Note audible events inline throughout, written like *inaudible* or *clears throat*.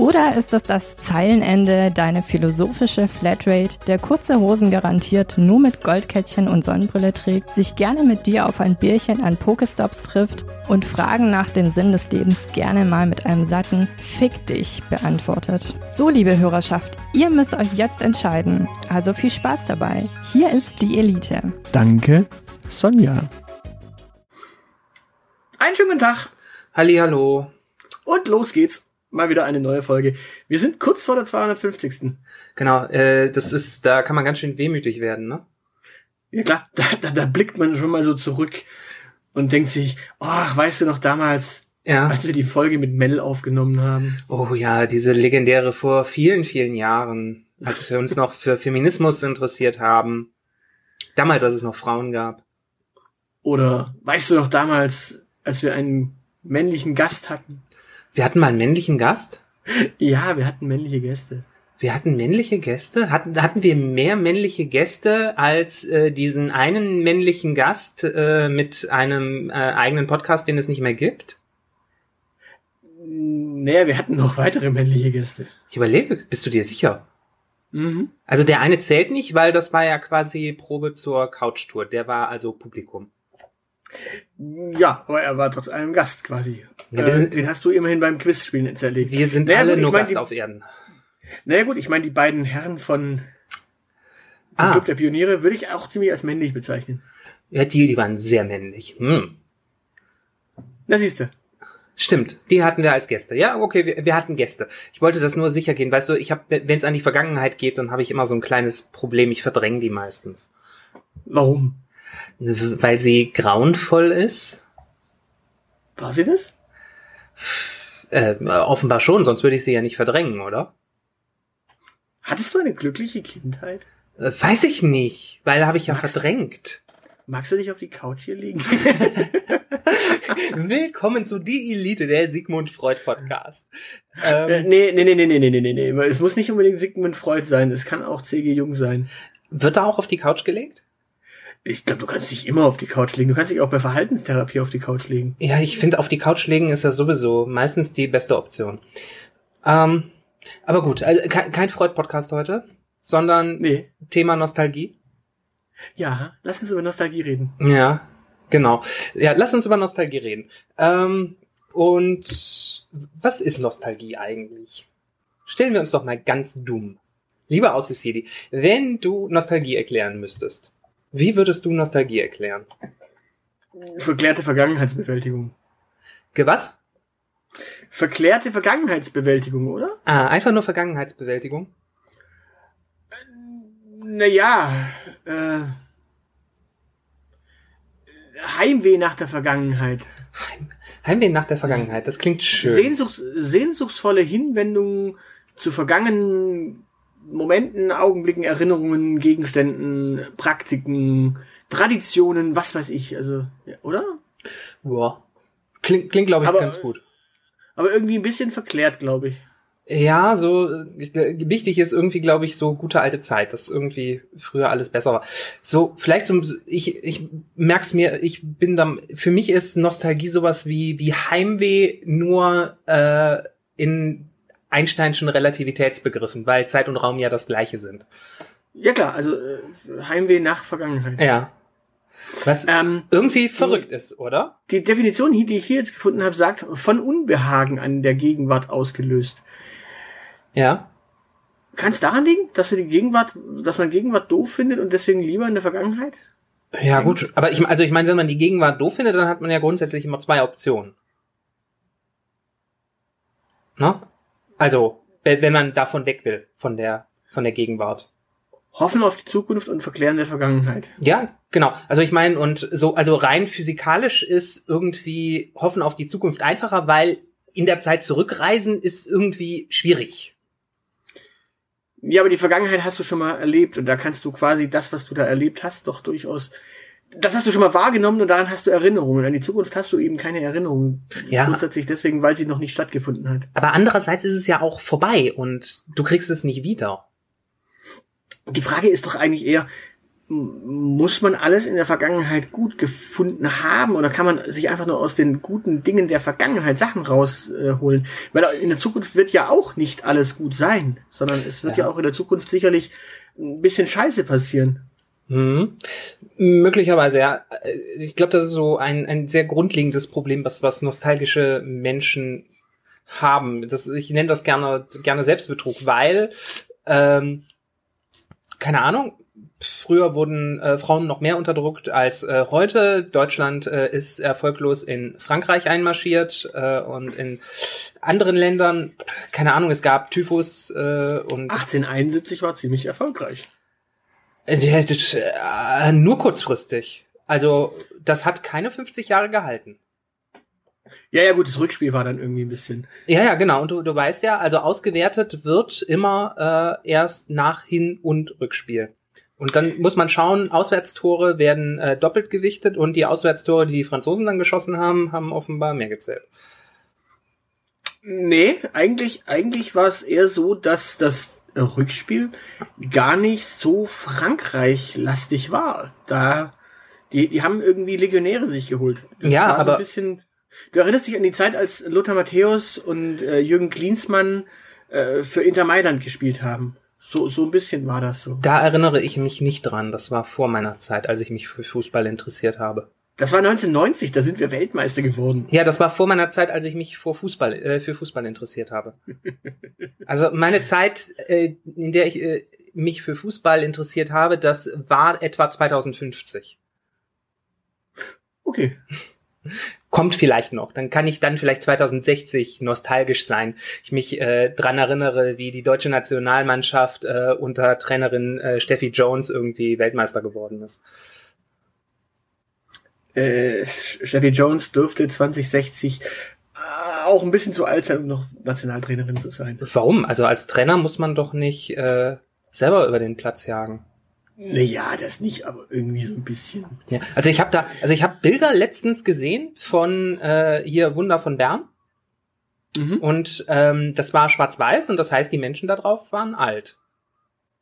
Oder ist es das Zeilenende, deine philosophische Flatrate, der kurze Hosen garantiert nur mit Goldkettchen und Sonnenbrille trägt, sich gerne mit dir auf ein Bierchen an Pokestops trifft und Fragen nach dem Sinn des Lebens gerne mal mit einem satten Fick dich beantwortet? So, liebe Hörerschaft, ihr müsst euch jetzt entscheiden. Also viel Spaß dabei. Hier ist die Elite. Danke, Sonja. Einen schönen guten Tag. Hallo. Und los geht's mal wieder eine neue Folge. Wir sind kurz vor der 250. Genau, äh, das ist, da kann man ganz schön wehmütig werden, ne? Ja klar, da, da, da blickt man schon mal so zurück und denkt sich, ach, weißt du noch damals, Ja. als wir die Folge mit Mel aufgenommen haben? Oh ja, diese legendäre vor vielen, vielen Jahren, als wir uns noch für Feminismus interessiert haben. Damals, als es noch Frauen gab. Oder weißt du noch damals, als wir einen männlichen Gast hatten? Wir hatten mal einen männlichen Gast. Ja, wir hatten männliche Gäste. Wir hatten männliche Gäste. Hatten, hatten wir mehr männliche Gäste als äh, diesen einen männlichen Gast äh, mit einem äh, eigenen Podcast, den es nicht mehr gibt? Naja, wir hatten noch weitere männliche Gäste. Ich überlege, bist du dir sicher? Mhm. Also der eine zählt nicht, weil das war ja quasi Probe zur Couchtour. Der war also Publikum. Ja, aber er war trotz allem Gast quasi. Ja, äh, sind- den hast du immerhin beim Quizspielen zerlegt. Wir sind Naja, alle gut, nur Gast auf Erden. Naja gut, ich meine, die beiden Herren von, von Ah. Club der Pioniere würde ich auch ziemlich als männlich bezeichnen. Ja, die, die waren sehr männlich. Hm. Na siehste. Stimmt, die hatten wir als Gäste. Ja, okay, wir, wir hatten Gäste. Ich wollte das nur sicher gehen. Weißt du, ich habe, wenn es an die Vergangenheit geht, dann habe ich immer so ein kleines Problem. Ich verdränge die meistens. Warum? Weil sie grauenvoll ist. War sie das? Äh, offenbar schon, sonst würde ich sie ja nicht verdrängen, oder? Hattest du eine glückliche Kindheit? Äh, weiß ich nicht, weil habe ich ja Was? verdrängt. Magst du dich auf die Couch hier liegen? *laughs* Willkommen zu Die Elite, der Sigmund Freud Podcast. äh, Ähm, nee, nee, nee, nee, nee, nee, nee, nee, nee. Es muss nicht unbedingt Sigmund Freud sein. Es kann auch C.G. Jung sein. wird da auch auf die Couch gelegt? Ich glaube, du kannst dich immer auf die Couch legen. Du kannst dich auch bei Verhaltenstherapie auf die Couch legen. Ja, ich finde, auf die Couch legen ist ja sowieso meistens die beste Option. Ähm, aber gut, also kein, kein Freud-Podcast heute, sondern Nee. Thema Nostalgie. Ja, lass uns über Nostalgie reden. Ja, genau. Ja, lass uns über Nostalgie reden. Ähm, und was ist Nostalgie eigentlich? Stellen wir uns doch mal ganz dumm. Lieber Aushilfsjedi, wenn du Nostalgie erklären müsstest, wie würdest du Nostalgie erklären? Verklärte Vergangenheitsbewältigung. Ge was? Verklärte Vergangenheitsbewältigung, oder? Ah, einfach nur Vergangenheitsbewältigung. Naja, äh, Heimweh nach der Vergangenheit. Heimweh nach der Vergangenheit, das klingt schön. Sehnsuchts, sehnsuchtsvolle Hinwendungen zu vergangenen Momenten, Augenblicken, Erinnerungen, Gegenständen, Praktiken, Traditionen, was weiß ich, also, ja, oder? Ja. Klingt, klingt glaube ich, Aber- ganz gut. Aber irgendwie ein bisschen verklärt, glaube ich. Ja, so wichtig ist irgendwie, glaube ich, so gute alte Zeit, dass irgendwie früher alles besser war. So, vielleicht so, ich, ich merk's mir, ich bin da, für mich ist Nostalgie sowas wie, wie Heimweh nur äh, in Einsteinschen Relativitätsbegriffen, weil Zeit und Raum ja das gleiche sind. Ja klar, also äh, Heimweh nach Vergangenheit. Ja. Was Ähm, irgendwie verrückt ist, oder? die Definition, die ich hier jetzt gefunden habe, sagt, von Unbehagen an der Gegenwart ausgelöst. Ja. Kann es daran liegen, dass wir die Gegenwart, dass man Gegenwart doof findet und deswegen lieber in der Vergangenheit? Ja, gut. Aber ich, also ich meine, wenn man die Gegenwart doof findet, dann hat man ja grundsätzlich immer zwei Optionen. Ne? Also, wenn man davon weg will, von der, von der Gegenwart. Hoffen auf die Zukunft und verklären der Vergangenheit. Ja, genau. Also ich meine, und so, also rein physikalisch ist irgendwie Hoffen auf die Zukunft einfacher, weil in der Zeit zurückreisen ist irgendwie schwierig. Ja, aber die Vergangenheit hast du schon mal erlebt und da kannst du quasi das, was du da erlebt hast, doch durchaus das hast du schon mal wahrgenommen und daran hast du Erinnerungen. An die Zukunft hast du eben keine Erinnerungen. Ja. Grundsätzlich deswegen, weil sie noch nicht stattgefunden hat. Aber andererseits ist es ja auch vorbei und du kriegst es nicht wieder. Die Frage ist doch eigentlich eher, muss man alles in der Vergangenheit gut gefunden haben oder kann man sich einfach nur aus den guten Dingen der Vergangenheit Sachen rausholen? Weil in der Zukunft wird ja auch nicht alles gut sein, sondern es wird ja, Ja. auch in der Zukunft sicherlich ein bisschen Scheiße passieren. Hm. Möglicherweise, ja. Ich glaube, das ist so ein, ein sehr grundlegendes Problem, was, was nostalgische Menschen haben. Das, ich nenne das gerne, gerne Selbstbetrug, weil, ähm, keine Ahnung, früher wurden äh, Frauen noch mehr unterdrückt als äh, heute. Deutschland äh, ist erfolglos in Frankreich einmarschiert äh, und in anderen Ländern, keine Ahnung, es gab Typhus äh, und 1871 war ziemlich erfolgreich. Äh, äh, nur kurzfristig. Also, das hat keine 50 Jahre gehalten. Ja, ja, gut, das Rückspiel war dann irgendwie ein bisschen. Ja, ja, genau. Und du, du weißt ja, also ausgewertet wird immer äh, erst nach Hin- und Rückspiel. Und dann muss man schauen, Auswärtstore werden äh, doppelt gewichtet und die Auswärtstore, die die Franzosen dann geschossen haben, haben offenbar mehr gezählt. Nee, eigentlich, eigentlich war es eher so, dass das Rückspiel gar nicht so Frankreich-lastig war. Da, die, die haben irgendwie Legionäre sich geholt. Das Ja, war so aber- ein bisschen. Du erinnerst dich an die Zeit, als Lothar Matthäus und äh, Jürgen Klinsmann äh, für Inter Mailand gespielt haben. So, so ein bisschen war das so. Da erinnere ich mich nicht dran. Das war vor meiner Zeit, als ich mich für Fußball interessiert habe. Das war 1990, da sind wir Weltmeister geworden. Ja, das war vor meiner Zeit, als ich mich vor Fußball, äh, für Fußball interessiert habe. Also meine Zeit, äh, in der ich äh, mich für Fußball interessiert habe, das war etwa 2050. Okay. Kommt vielleicht noch. Dann kann ich dann vielleicht 2060 nostalgisch sein. Ich mich äh, dran erinnere, wie die deutsche Nationalmannschaft äh, unter Trainerin äh, Steffi Jones irgendwie Weltmeister geworden ist. Äh, Jones dürfte 2060 äh, auch ein bisschen zu alt sein, um noch Nationaltrainerin zu sein. Warum? Also als Trainer muss man doch nicht äh, selber über den Platz jagen. Naja, das nicht, aber irgendwie so ein bisschen. Ja, also ich habe da, also ich habe Bilder letztens gesehen von äh, hier Wunder von Bern Mhm. und ähm, das war schwarz-weiß und das heißt, die Menschen da drauf waren alt.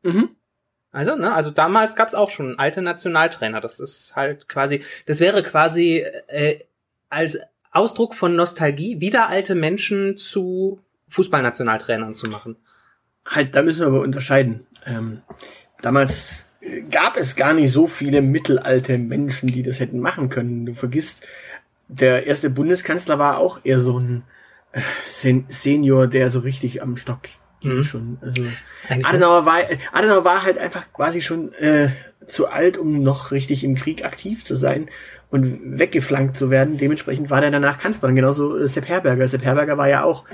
Mhm. Also, ne, also damals gab's auch schon alte Nationaltrainer. Das ist halt quasi, das wäre quasi äh, als Ausdruck von Nostalgie, wieder alte Menschen zu Fußballnationaltrainern zu machen. Halt, da müssen wir aber unterscheiden. Ähm, damals äh, gab es gar nicht so viele mittelalte Menschen, die das hätten machen können. Du vergisst, der erste Bundeskanzler war auch eher so ein äh, Sen Senior, der so richtig am Stock Mhm. schon. Also Adenauer war, Adenauer war halt einfach quasi schon äh, zu alt, um noch richtig im Krieg aktiv zu sein und weggeflankt zu werden. Dementsprechend war der danach Kanzler. Und Genauso äh, Sepp Herberger. Sepp Herberger war ja auch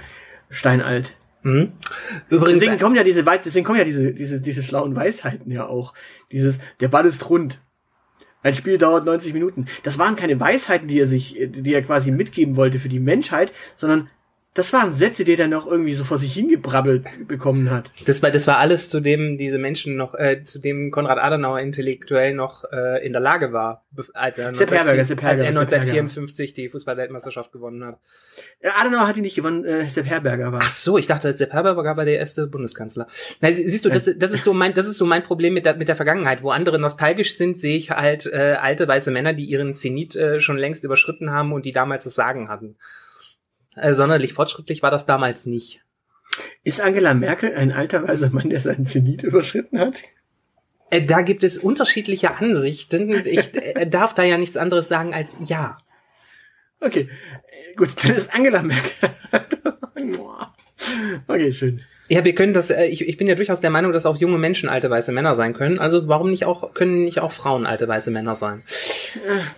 steinalt. Mhm. Übrigens, Deswegen kommen ja diese deswegen kommen ja diese, diese, diese schlauen Weisheiten ja auch. Dieses, der Ball ist rund. Ein Spiel dauert 90 Minuten. Das waren keine Weisheiten, die er sich, die er quasi mitgeben wollte für die Menschheit, sondern das waren Sätze, die er dann noch irgendwie so vor sich hingebrabbelt bekommen hat. Das war, das war alles, zu dem diese Menschen noch, äh, zu dem Konrad Adenauer intellektuell noch äh, in der Lage war, als er, Sepp Herberger, Sepp als er Herberger, Sepp 1954 die Fußballweltmeisterschaft gewonnen hat. Adenauer hat ihn nicht gewonnen, äh, Sepp Herberger war. Ach so, ich dachte, Sepp Herberger war der erste Bundeskanzler. Na, sie- siehst du, das, das ist so mein, das ist so mein Problem mit der, mit der Vergangenheit. Wo andere nostalgisch sind, sehe ich halt äh, alte weiße Männer, die ihren Zenit äh, schon längst überschritten haben und die damals das Sagen hatten. Äh, sonderlich fortschrittlich war das damals nicht. Ist Angela Merkel ein alter weißer Mann, der seinen Zenit überschritten hat? Äh, da gibt es unterschiedliche Ansichten. Ich äh, *laughs* darf da ja nichts anderes sagen als ja. Okay, äh, gut, dann ist Angela Merkel. *laughs* okay, schön. Ja, wir können das, äh, ich, ich bin ja durchaus der Meinung, dass auch junge Menschen alte weiße Männer sein können. Also warum nicht auch, können nicht auch Frauen alte weiße Männer sein?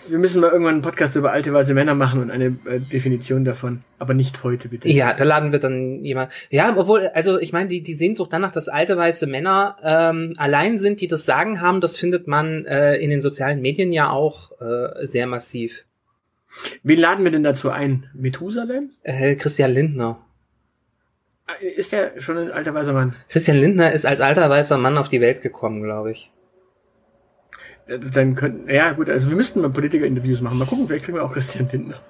Wir müssen mal irgendwann einen Podcast über alte weiße Männer machen und eine äh, Definition davon. Aber nicht heute, bitte. Ja, da laden wir dann jemand. Ja, obwohl, also ich meine, die, die Sehnsucht danach, dass alte weiße Männer ähm, allein sind, die das Sagen haben, das findet man äh, in den sozialen Medien ja auch äh, sehr massiv. Wen laden wir denn dazu ein? Methusalem? Äh, Christian Lindner. Äh, Ist der schon ein alter weißer Mann? Christian Lindner ist als alter weißer Mann auf die Welt gekommen, glaube ich. Dann könnten, ja gut, also wir müssten mal Politiker-Interviews machen. Mal gucken, vielleicht kriegen wir auch Christian Lindner.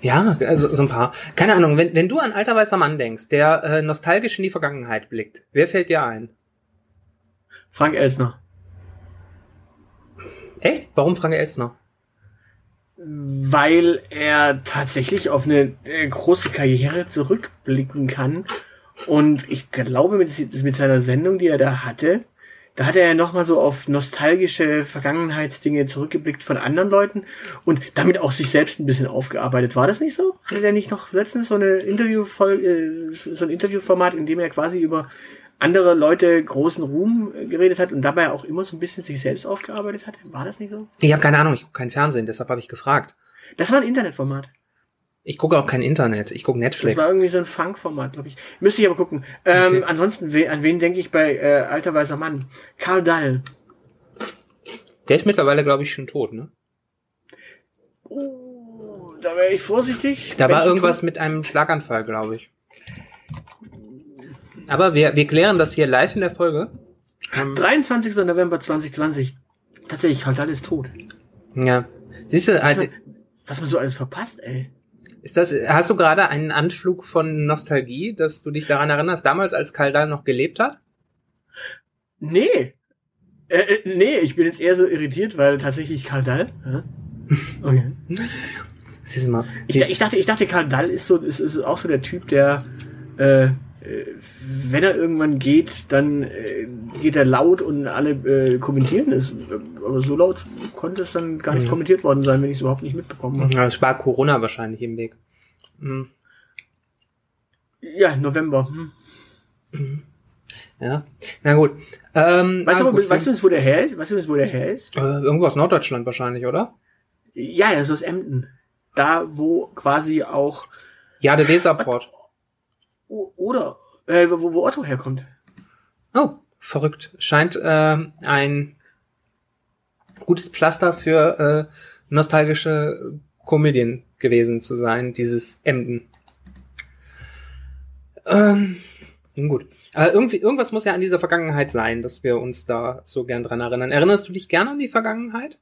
Ja, also so ein paar. Keine Ahnung, wenn, wenn du an alter weißer Mann denkst, der äh, nostalgisch in die Vergangenheit blickt, wer fällt dir ein? Frank Elsner. Echt? Warum Frank Elsner? Weil er tatsächlich auf eine äh, große Karriere zurückblicken kann. Und ich glaube, mit, mit seiner Sendung, die er da hatte, da hat er ja nochmal so auf nostalgische Vergangenheitsdinge zurückgeblickt von anderen Leuten und damit auch sich selbst ein bisschen aufgearbeitet. War das nicht so? Hatte der nicht noch letztens so eine Interviewfolge, äh, so ein Interviewformat, in dem er quasi über andere Leute großen Ruhm geredet hat und dabei auch immer so ein bisschen sich selbst aufgearbeitet hat? War das nicht so? Ich habe keine Ahnung, ich gucke kein Fernsehen, deshalb habe ich gefragt. Das war ein Internetformat. Ich gucke auch kein Internet, ich gucke Netflix. Das war irgendwie so ein Funk-Format, glaube ich. Müsste ich aber gucken. Ähm, Okay. Ansonsten, we an wen denke ich bei äh, alter weißer Mann? Karl Dall. Der ist mittlerweile, glaube ich, schon tot, ne? Oh, da wäre ich vorsichtig. Da war irgendwas tun- mit einem Schlaganfall, glaube ich. Aber wir, wir klären das hier live in der Folge. Ähm, 23. November 2020. Tatsächlich, Karl Dall ist tot. ja. Siehst du, Was halt, man, was man so alles verpasst, ey. Ist das, hast du gerade einen Anflug von Nostalgie, dass du dich daran erinnerst, damals als Karl Dahl noch gelebt hat? Nee. Äh, äh, nee, ich bin jetzt eher so irritiert, weil tatsächlich Karl Dall. Hä? *laughs* Okay. Siehst du mal. Ich, ich dachte, ich dachte, Karl Dall ist so, ist, ist auch so der Typ, der, äh, äh, wenn er irgendwann geht, dann äh, geht er laut und alle äh, kommentieren es. Aber so laut konnte es dann gar nicht Mhm. kommentiert worden sein, wenn ich es überhaupt nicht mitbekommen habe. Ja, Es war Corona wahrscheinlich im Weg. Mhm. Ja, November. Hm. Ja. Na gut. Ähm, Weißt, na du, wo, gut, weißt du, wo der her ist? Weißt du, wo der her ist? äh, irgendwo aus Norddeutschland wahrscheinlich, oder? Ja, ja, so aus Emden. Da, wo quasi auch, Ja, der Weserport. Oder, äh, wo, wo Otto herkommt. Oh, verrückt. Scheint ähm, ein gutes Pflaster für äh, nostalgische Komödien gewesen zu sein, dieses Emden. Ähm, gut. Äh, irgendwie, irgendwas muss ja an dieser Vergangenheit sein, dass wir uns da so gern dran erinnern. Erinnerst du dich gerne an die Vergangenheit?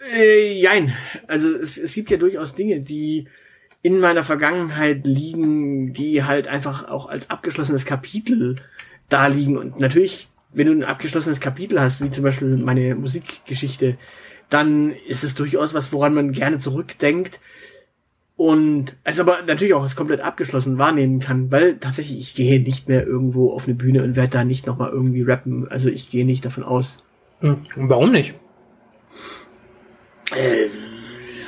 Äh, jein. Also es, es gibt ja durchaus Dinge, die in meiner Vergangenheit liegen, die halt einfach auch als abgeschlossenes Kapitel da liegen. Und natürlich, wenn du ein abgeschlossenes Kapitel hast, wie zum Beispiel meine Musikgeschichte, dann ist es durchaus was, woran man gerne zurückdenkt. Und es aber natürlich auch als komplett abgeschlossen wahrnehmen kann, weil tatsächlich ich gehe nicht mehr irgendwo auf eine Bühne und werde da nicht nochmal irgendwie rappen. Also ich gehe nicht davon aus. Hm. Warum nicht?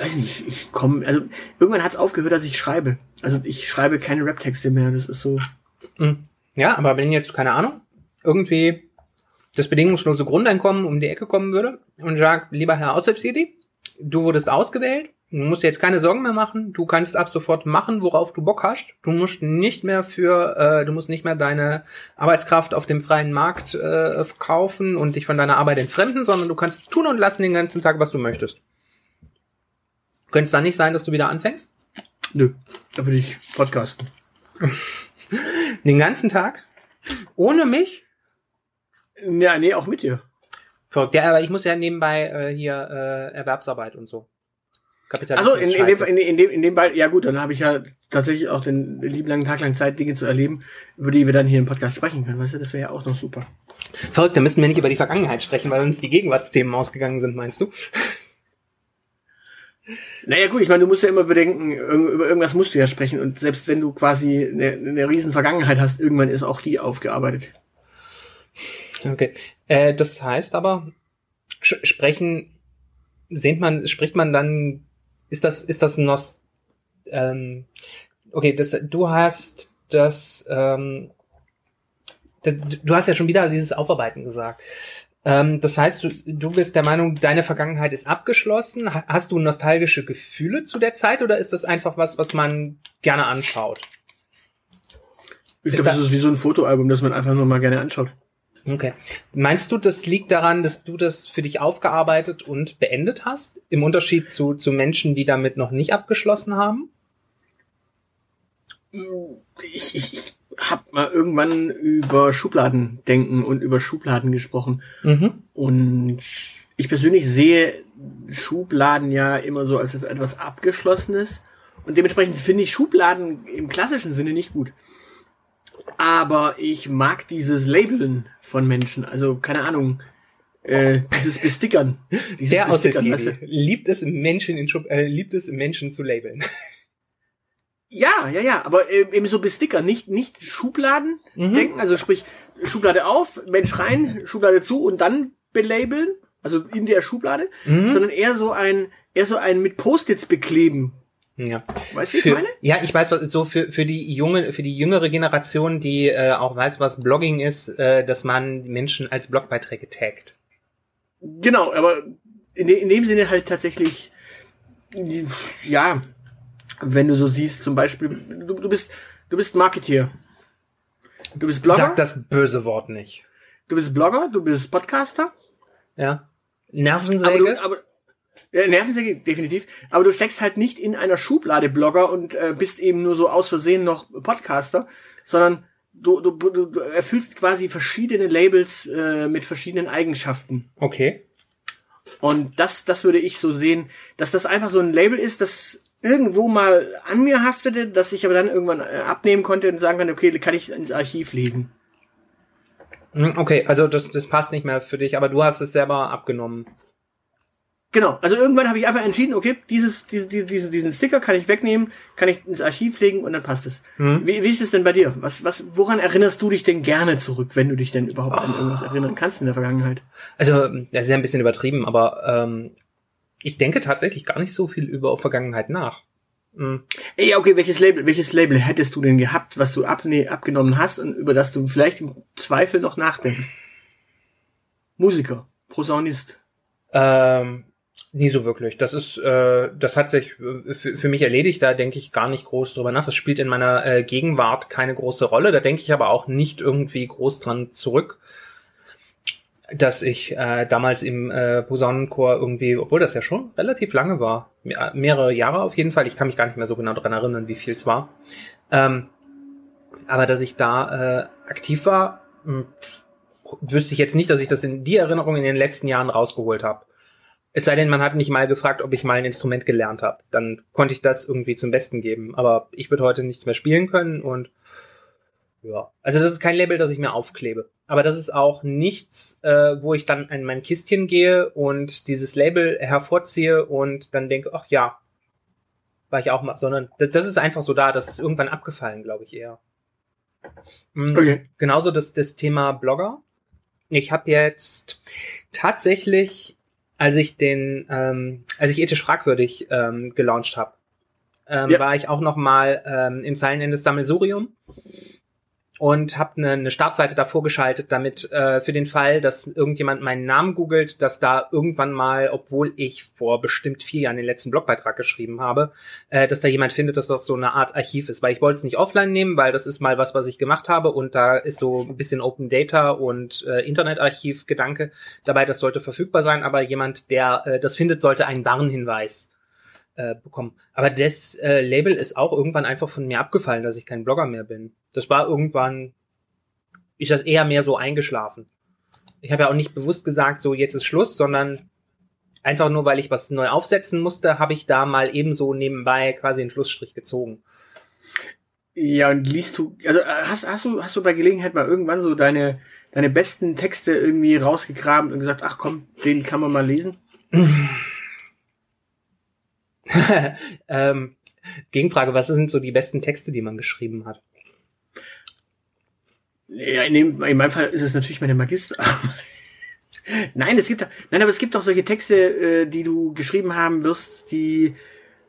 Äh, weiß nicht, ich komme, also irgendwann hat es aufgehört, dass ich schreibe. Also ich schreibe keine Rap-Texte mehr, das ist so. Hm. Ja, aber wenn jetzt, keine Ahnung, irgendwie das bedingungslose Grundeinkommen um die Ecke kommen würde und sagt, lieber Herr Aushilfsjedi, du wurdest ausgewählt, du musst dir jetzt keine Sorgen mehr machen, du kannst ab sofort machen, worauf du Bock hast, du musst nicht mehr für, äh, du musst nicht mehr deine Arbeitskraft auf dem freien Markt äh, verkaufen und dich von deiner Arbeit entfremden, sondern du kannst tun und lassen den ganzen Tag, was du möchtest. Könnte es dann nicht sein, dass du wieder anfängst? Nö, da würde ich podcasten. *laughs* Den ganzen Tag? Ohne mich? Ja, nee, auch mit dir. Verrückt. Ja, aber ich muss ja nebenbei äh, hier äh, Erwerbsarbeit und so. Kapitalismus. Also in, in, dem, in, in dem in dem Ball, ja gut, dann habe ich ja tatsächlich auch den lieben langen Tag lang Zeit, Dinge zu erleben, über die wir dann hier im Podcast sprechen können. Weißt du, das wäre ja auch noch super. Verrückt, da müssen wir nicht über die Vergangenheit sprechen, weil uns die Gegenwartsthemen ausgegangen sind, meinst du? Naja gut, ich meine, du musst ja immer bedenken, über irgendwas musst du ja sprechen und selbst wenn du quasi eine, eine riesen Vergangenheit hast, irgendwann ist auch die aufgearbeitet. Okay. Äh, das heißt aber, sprechen, sehnt man, spricht man dann, ist das, ist das noch, ähm, okay, das, du hast das, ähm, das, du hast ja schon wieder dieses Aufarbeiten gesagt. Ähm, das heißt, du, du bist der Meinung, deine Vergangenheit ist abgeschlossen. Ha- Hast du nostalgische Gefühle zu der Zeit oder ist das einfach was, was man gerne anschaut? Ich glaube, das da- ist wie so ein Fotoalbum, das man einfach nur mal gerne anschaut. Okay. Meinst du, das liegt daran, dass du das für dich aufgearbeitet und beendet hast? Im Unterschied zu, zu Menschen, die damit noch nicht abgeschlossen haben? ich, ich, habe mal irgendwann über Schubladen denken und über Schubladen gesprochen. Mhm. Und ich persönlich sehe Schubladen ja immer so als etwas Abgeschlossenes. Und dementsprechend finde ich Schubladen im klassischen Sinne nicht gut. Aber ich mag dieses Labeln von Menschen. Also, keine Ahnung, äh, dieses Bestickern. *laughs* Dieses Der Bestickern, weißt du? liebt es Menschen in Schub äh, liebt es Menschen zu labeln. *laughs* Ja, ja, ja, aber äh, eben so Besticker, nicht, nicht Schubladen Mhm. denken, also sprich, Schublade auf, Mensch rein, Schublade zu und dann belabeln, also in der Schublade, Mhm. sondern eher so ein, eher so ein mit Post-its bekleben. Ja. Weißt du, wie ich Für, meine? ja, ich weiß, was so für für die junge für die jüngere Generation, die äh, auch weiß, was Blogging ist, äh, dass man Menschen als Blogbeiträge taggt. Genau, aber in, de, in dem Sinne halt tatsächlich, ja, wenn du so siehst, zum Beispiel, du, du bist, du bist Marketeer. Du bist Blogger, Sag das böse Wort nicht. du bist Blogger, du bist Podcaster, Ja. aber Nervensäge. du, aber, ja, Nervensäge, definitiv. Aber du steckst halt nicht in einer Schublade Blogger und äh, bist eben nur so aus Versehen noch Podcaster, sondern du, du, du, du erfüllst quasi verschiedene Labels äh, mit verschiedenen Eigenschaften. okay. Und das, das würde ich so sehen, dass das einfach so ein Label ist, das irgendwo mal an mir haftete, das ich aber dann irgendwann äh, abnehmen konnte und sagen kann, okay, kann ich ins Archiv legen. Hm, Okay, also das, das passt nicht mehr für dich, aber du hast es selber abgenommen. Genau, also irgendwann habe ich einfach entschieden, okay, dieses, diese, diese, diesen Sticker kann ich wegnehmen, kann ich ins Archiv legen und dann passt es. Hm. Wie, wie ist es denn bei dir? Was, was, woran erinnerst du dich denn gerne zurück, wenn du dich denn überhaupt an irgendwas erinnern kannst in der Vergangenheit? Also, das ist ja ein bisschen übertrieben, aber ähm, ich denke tatsächlich gar nicht so viel über Vergangenheit nach. Hm. Ey, okay, welches Label, welches Label hättest du denn gehabt, was du abne abgenommen hast und über das du vielleicht im Zweifel noch nachdenkst? Musiker, Posaunist. Ähm, nie so wirklich. Das ist, äh, das hat sich äh, für, für mich erledigt. Da denke ich gar nicht groß drüber nach. Das spielt in meiner äh, Gegenwart keine große Rolle. Da denke ich aber auch nicht irgendwie groß dran zurück, dass ich äh, damals im äh, Posaunenchor irgendwie, obwohl das ja schon relativ lange war, mehr, mehrere Jahre auf jeden Fall. Ich kann mich gar nicht mehr so genau daran erinnern, wie viel es war. Ähm, aber dass ich da äh, aktiv war, mh, wüsste ich jetzt nicht, dass ich das in die Erinnerung in den letzten Jahren rausgeholt habe. Es sei denn, man hat mich mal gefragt, ob ich mal ein Instrument gelernt habe. Dann konnte ich das irgendwie zum Besten geben. Aber ich würde heute nichts mehr spielen können und ja. Also das ist kein Label, das ich mir aufklebe. Aber das ist auch nichts, äh, wo ich dann in mein Kistchen gehe und dieses Label hervorziehe und dann denke, ach ja, war ich auch mal, sondern das, das ist einfach so da, das ist irgendwann abgefallen, glaube ich eher. Mm, Okay. Genauso das, das Thema Blogger. Ich habe jetzt tatsächlich, als ich den, ähm, als ich ethisch fragwürdig ähm, gelauncht habe, ähm, Ja. war ich auch noch mal ähm, im Zeilenendes Sammelsurium und habe eine, eine Startseite davor geschaltet, damit äh, für den Fall, dass irgendjemand meinen Namen googelt, dass da irgendwann mal, obwohl ich vor bestimmt vier Jahren den letzten Blogbeitrag geschrieben habe, äh, dass da jemand findet, dass das so eine Art Archiv ist. Weil ich wollte es nicht offline nehmen, weil das ist mal was, was ich gemacht habe und da ist so ein bisschen Open Data und äh, Internetarchiv-Gedanke dabei, das sollte verfügbar sein, aber jemand, der äh, das findet, sollte einen Warnhinweis äh, bekommen. Aber das äh, Label ist auch irgendwann einfach von mir abgefallen, dass ich kein Blogger mehr bin. Das war irgendwann, ist das eher mehr so eingeschlafen. Ich habe ja auch nicht bewusst gesagt, so jetzt ist Schluss, sondern einfach nur, weil ich was neu aufsetzen musste, habe ich da mal ebenso nebenbei quasi einen Schlussstrich gezogen. Ja, und liest du, also äh, hast, hast du, hast du bei Gelegenheit mal irgendwann so deine, deine besten Texte irgendwie rausgegraben und gesagt, ach komm, den kann man mal lesen? *laughs* *laughs* ähm, Gegenfrage, was sind so die besten Texte, die man geschrieben hat? Ja, in, dem, in meinem Fall ist es natürlich meine Magisterarbeit. *laughs* nein, es gibt, nein, aber es gibt auch solche Texte, äh, die du geschrieben haben wirst, die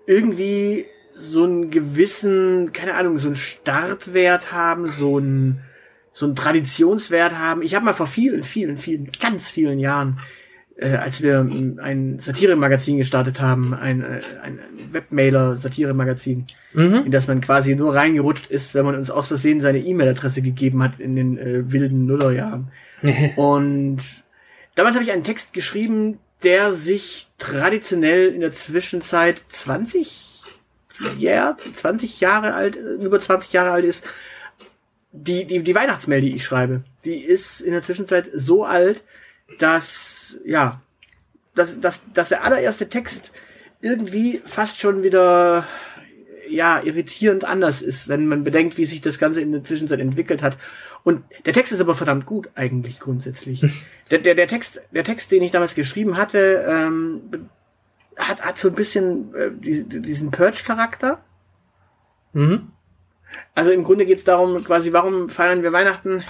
irgendwie so einen gewissen, keine Ahnung, so einen Startwert haben, so einen, so einen Traditionswert haben. Ich habe mal vor vielen, vielen, vielen, ganz vielen Jahren, äh, als wir ähm, ein Satire-Magazin gestartet haben, ein, äh, ein Webmailer-Satire-Magazin, Mhm. in das man quasi nur reingerutscht ist, wenn man uns aus Versehen seine E-Mail-Adresse gegeben hat in den äh, wilden Nullerjahren. *laughs* Und damals habe ich einen Text geschrieben, der sich traditionell in der Zwischenzeit 20 ja, 20 Jahre alt, äh, über 20 Jahre alt ist. Die, die, die Weihnachtsmail, die ich schreibe, die ist in der Zwischenzeit so alt, dass, ja, dass, dass, dass der allererste Text irgendwie fast schon wieder ja irritierend anders ist, wenn man bedenkt, wie sich das Ganze in der Zwischenzeit entwickelt hat. Und der Text ist aber verdammt gut eigentlich grundsätzlich. der, der, der Text, der Text, den ich damals geschrieben hatte, ähm, hat, hat so ein bisschen äh, diesen Purge-Charakter. Mhm. Also im Grunde geht es darum, quasi, warum feiern wir Weihnachten?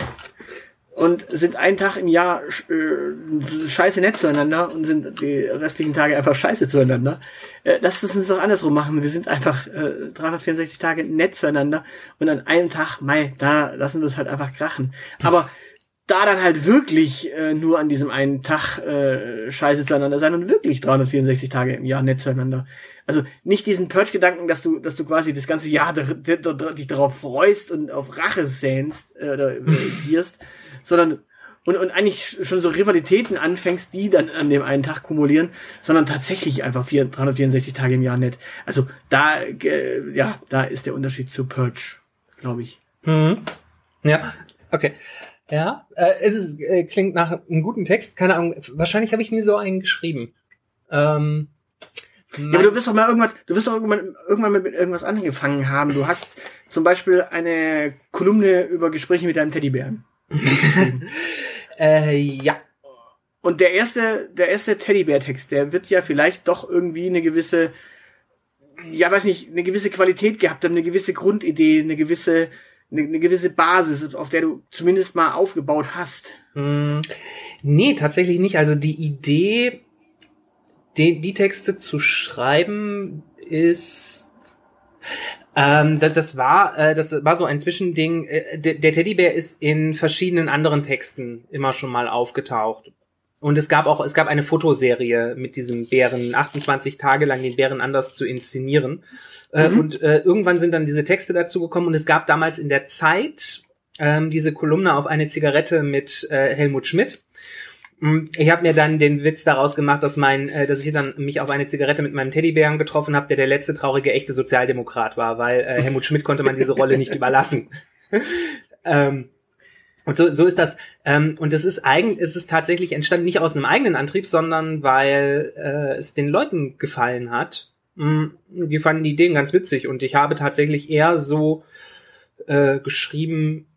Und sind einen Tag im Jahr äh, scheiße nett zueinander und sind die restlichen Tage einfach scheiße zueinander. Äh, lass uns doch andersrum machen. Wir sind einfach äh, 364 Tage nett zueinander und an einem Tag, Mai, da lassen wir es halt einfach krachen. Aber da dann halt wirklich äh, nur an diesem einen Tag äh, scheiße zueinander sein und wirklich 364 Tage im Jahr nett zueinander. Also nicht diesen Purge-Gedanken, dass du, dass du quasi das ganze Jahr dich darauf freust und auf Rache sehnst äh, oder äh, gierst, sondern und, und eigentlich schon so Rivalitäten anfängst, die dann an dem einen Tag kumulieren, sondern tatsächlich einfach 4, 364 Tage im Jahr nett. Also da, äh, ja, da ist der Unterschied zu Purge, glaube ich. Mhm. Ja, okay. Ja, äh, es ist, äh, klingt nach einem guten Text. Keine Ahnung, wahrscheinlich habe ich nie so einen geschrieben. Ähm, ja, aber du wirst doch mal irgendwas, du wirst doch irgendwann, irgendwann mit irgendwas angefangen haben. Du hast zum Beispiel eine Kolumne über Gespräche mit deinem Teddybären. *laughs* äh, ja. Und der erste, der erste Teddybär-Text, der wird ja vielleicht doch irgendwie eine gewisse, ja weiß nicht, eine gewisse Qualität gehabt haben, eine gewisse Grundidee, eine gewisse, eine, eine gewisse Basis, auf der du zumindest mal aufgebaut hast. Mm, nee, tatsächlich nicht. Also die Idee, die, die Texte zu schreiben, ist ähm, das, das war, äh, das war so ein Zwischending. Äh, der, der Teddybär ist in verschiedenen anderen Texten immer schon mal aufgetaucht. Und es gab auch, es gab eine Fotoserie mit diesem Bären, 28 Tage lang den Bären anders zu inszenieren. Äh, mhm. Und äh, irgendwann sind dann diese Texte dazu gekommen und es gab damals in der Zeit ähm, diese Kolumne auf eine Zigarette mit äh, Helmut Schmidt. Ich habe mir dann den Witz daraus gemacht, dass mein, äh, dass ich dann mich auf eine Zigarette mit meinem Teddybären getroffen habe, der der letzte traurige echte Sozialdemokrat war, weil äh, *laughs* Helmut Schmidt konnte man diese Rolle nicht überlassen. *laughs* ähm, und so, so ist das. Ähm, und es ist eigentlich, es ist tatsächlich entstanden nicht aus einem eigenen Antrieb, sondern weil äh, es den Leuten gefallen hat. Mm, die fanden die Ideen ganz witzig und ich habe tatsächlich eher so äh, geschrieben,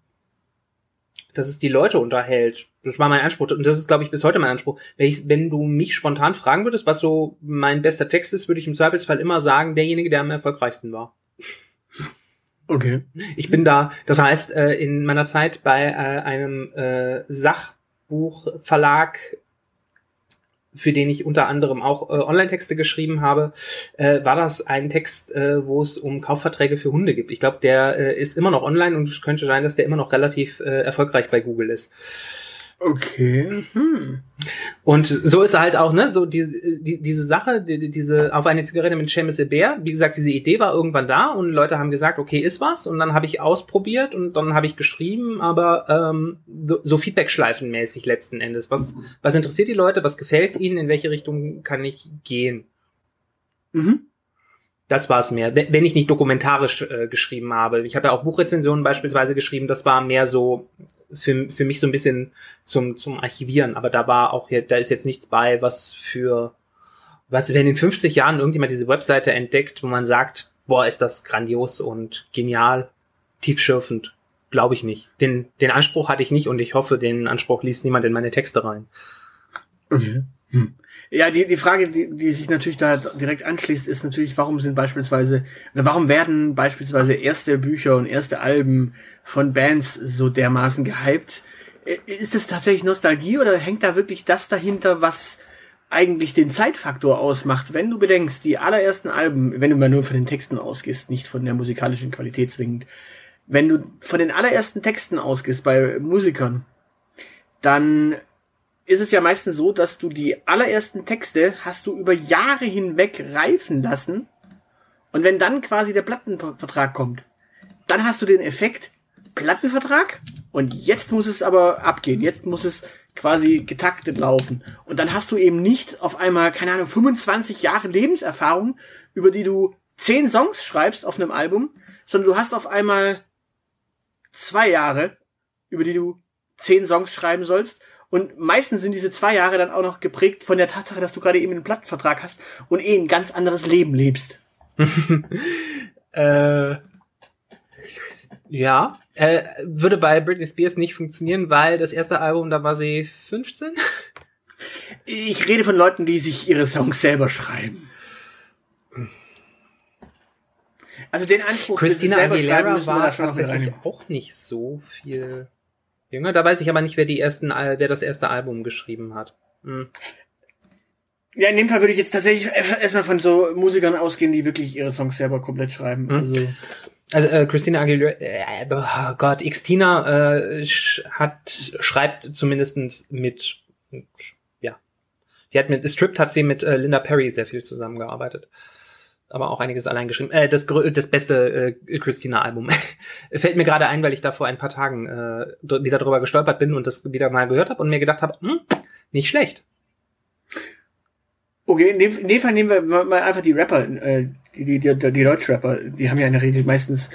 dass es die Leute unterhält. Das war mein Anspruch und das ist, glaube ich, bis heute mein Anspruch. Wenn, ich, wenn du mich spontan fragen würdest, was so mein bester Text ist, würde ich im Zweifelsfall immer sagen, derjenige, der am erfolgreichsten war. Okay. Ich bin da, das heißt, äh, in meiner Zeit bei äh, einem äh, Sachbuchverlag für den ich unter anderem auch äh, Online-Texte geschrieben habe, äh, war das ein Text, äh, wo es um Kaufverträge für Hunde gibt. Ich glaube, der äh, ist immer noch online und es könnte sein, dass der immer noch relativ äh, erfolgreich bei Google ist. Okay. Hm. Und so ist halt auch, ne, so diese, die, diese Sache, die, diese auf eine Zigarette mit Seamus Bär, wie gesagt, diese Idee war irgendwann da und Leute haben gesagt, okay, ist was und dann habe ich ausprobiert und dann habe ich geschrieben, aber ähm, so Feedback-Schleifenmäßig letzten Endes. Was, was interessiert die Leute, was gefällt ihnen, in welche Richtung kann ich gehen? Mhm. Das war es mehr, wenn ich nicht dokumentarisch äh, geschrieben habe. Ich habe ja auch Buchrezensionen beispielsweise geschrieben, das war mehr so für, für mich so ein bisschen zum, zum Archivieren, aber da war auch, da ist jetzt nichts bei, was für, was, wenn in 50 Jahren irgendjemand diese Webseite entdeckt, wo man sagt, boah, ist das grandios und genial, tiefschürfend, glaube ich nicht. Den, den Anspruch hatte ich nicht und ich hoffe, den Anspruch liest niemand in meine Texte rein. Okay. Hm. Ja, die, die Frage, die, die sich natürlich da direkt anschließt, ist natürlich, warum sind beispielsweise, warum werden beispielsweise erste Bücher und erste Alben von Bands so dermaßen gehypt? Äh, ist es tatsächlich Nostalgie oder hängt da wirklich das dahinter, was eigentlich den Zeitfaktor ausmacht? Wenn du bedenkst, die allerersten Alben, wenn du mal nur von den Texten ausgehst, nicht von der musikalischen Qualität zwingend, wenn du von den allerersten Texten ausgehst bei Musikern, dann ist es ja meistens so, dass du die allerersten Texte hast du über Jahre hinweg reifen lassen. Und wenn dann quasi der Plattenvertrag kommt, dann hast du den Effekt Plattenvertrag und jetzt muss es aber abgehen. Jetzt muss es quasi getaktet laufen. Und dann hast du eben nicht auf einmal, keine Ahnung, 25 Jahre Lebenserfahrung, über die du 10 Songs schreibst auf einem Album, sondern du hast auf einmal zwei Jahre, über die du 10 Songs schreiben sollst Und meistens sind diese zwei Jahre dann auch noch geprägt von der Tatsache, dass du gerade eben einen Plattenvertrag hast und eh ein ganz anderes Leben lebst. *laughs* äh, ja, äh, würde bei Britney Spears nicht funktionieren, weil das erste Album, da war sie 15. Ich rede von Leuten, die sich ihre Songs selber schreiben. Also den Anspruch, Christina selber schreiben, Aguilera müssen wir war da schon auch nicht so viel jünger. Da weiß ich aber nicht, wer die ersten, wer das erste Album geschrieben hat. Hm. Ja, in dem Fall würde ich jetzt tatsächlich erstmal von so Musikern ausgehen, die wirklich ihre Songs selber komplett schreiben. Hm. Also Also äh, Christina Aguilera, äh, oh Gott, Xtina äh, sch- hat schreibt zumindestens mit, ja, die hat mit Stripped hat sie mit äh, Linda Perry sehr viel zusammengearbeitet, aber auch einiges allein geschrieben. Äh, das das beste äh, Christina Album *laughs* fällt mir gerade ein, weil ich da vor ein paar Tagen äh, wieder drüber gestolpert bin und das wieder mal gehört habe und mir gedacht habe, hm, nicht schlecht. Okay, in dem, in dem Fall nehmen wir mal einfach die Rapper, äh, die, die, die, die Deutschrapper, die haben ja in der Regel meistens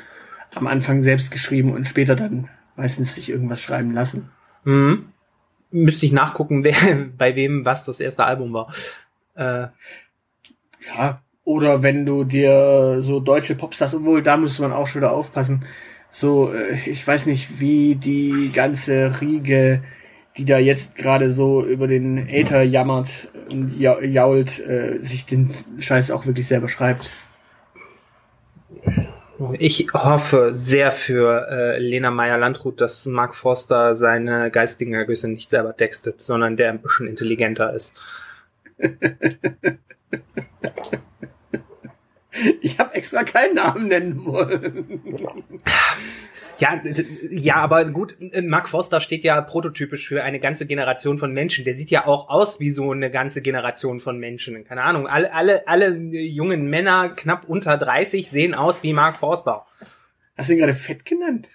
am Anfang selbst geschrieben und später dann meistens sich irgendwas schreiben lassen. Hm. Müsste ich nachgucken, *laughs* wer, bei wem was das erste Album war. Äh, Ja. Oder wenn du dir so deutsche Popstars, obwohl da müsste man auch schon wieder aufpassen. So, äh, ich weiß nicht, wie die ganze Riege, die da jetzt gerade so über den Äther jammert und ja, jault, äh, sich den Scheiß auch wirklich selber schreibt. Ich hoffe sehr für äh, Lena Meyer-Landrut, dass Mark Forster seine geistigen Ergüsse nicht selber textet, sondern der ein bisschen intelligenter ist. *laughs* Ich habe extra keinen Namen nennen wollen. Ja, ja, aber gut, Mark Forster steht ja prototypisch für eine ganze Generation von Menschen. Der sieht ja auch aus wie so eine ganze Generation von Menschen. Keine Ahnung, alle, alle, alle jungen Männer knapp unter 30 sehen aus wie Mark Forster. Hast du ihn gerade fett genannt?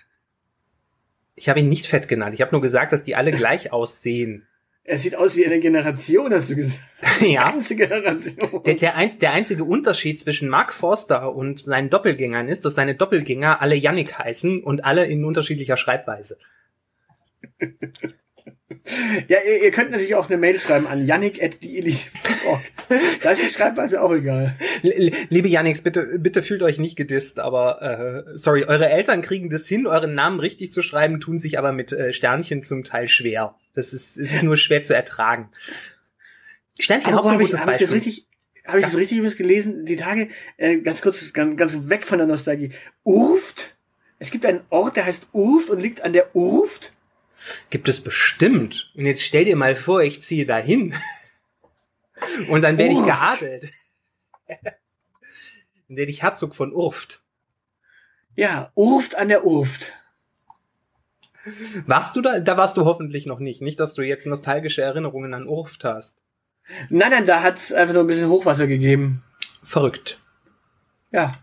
Ich habe ihn nicht fett genannt. Ich habe nur gesagt, dass die alle gleich *laughs* aussehen. Er sieht aus wie eine Generation, hast du gesagt. *laughs* ja. Ganze Generation. Der, der, einz, der einzige Unterschied zwischen Mark Forster und seinen Doppelgängern ist, dass seine Doppelgänger alle Yannick heißen und alle in unterschiedlicher Schreibweise. *laughs* *laughs* Ja, ihr, ihr könnt natürlich auch eine Mail schreiben an yannick.die.org. Da ist die Schreibweise auch egal. Liebe Yannicks, bitte, bitte fühlt euch nicht gedisst, aber äh, sorry, eure Eltern kriegen das hin, euren Namen richtig zu schreiben, tun sich aber mit äh, Sternchen zum Teil schwer. Das ist, ist nur schwer zu ertragen. Sternchen auch so ein habe ich, gutes ich das Beispiel. richtig, habe ich das richtig übrigens gelesen, die Tage, äh, ganz kurz, ganz, ganz weg von der Nostalgie. Urft? Es gibt einen Ort, der heißt Urft und liegt an der Urft. Gibt es bestimmt. Und jetzt stell dir mal vor, ich ziehe dahin. *laughs* Und dann werde ich geadelt. *laughs* Dann werde ich Herzog von Urft. Ja, Urft an der Urft. Warst du da? Da warst du hoffentlich noch nicht. Nicht, dass du jetzt nostalgische Erinnerungen an Urft hast. Nein, nein, da hat's einfach nur ein bisschen Hochwasser gegeben. Verrückt. Ja.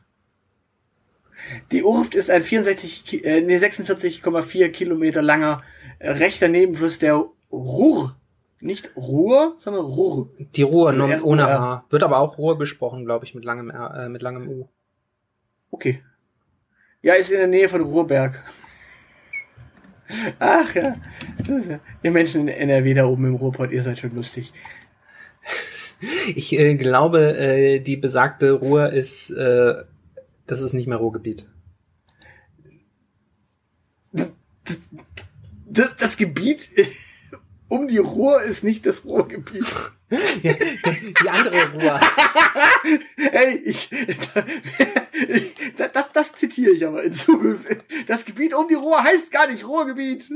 Die Urft ist ein 64, Ki- äh, nee, 46,4 Kilometer langer äh, rechter Nebenfluss der Ruhr. Nicht Ruhr, sondern Ruhr. Die Ruhr, Also nur R- ohne. H. Wird aber auch Ruhr gesprochen, glaube ich, mit langem R, äh, mit langem U. Okay. Ja, ist in der Nähe von Ruhrberg. *laughs* Ach ja. Ja- Ihr Menschen in NRW da oben im Ruhrpott, ihr seid schon lustig. *laughs* Ich äh, glaube, äh, die besagte Ruhr ist, äh, das ist nicht mehr Ruhrgebiet. *laughs* Das, das Gebiet *laughs* um die Ruhr ist nicht das Ruhrgebiet. *laughs* Ja, die, andere Ruhr. *laughs* Hey, ich, ich das, das zitiere ich aber in Zukunft. Das Gebiet um die Ruhr heißt gar nicht Ruhrgebiet.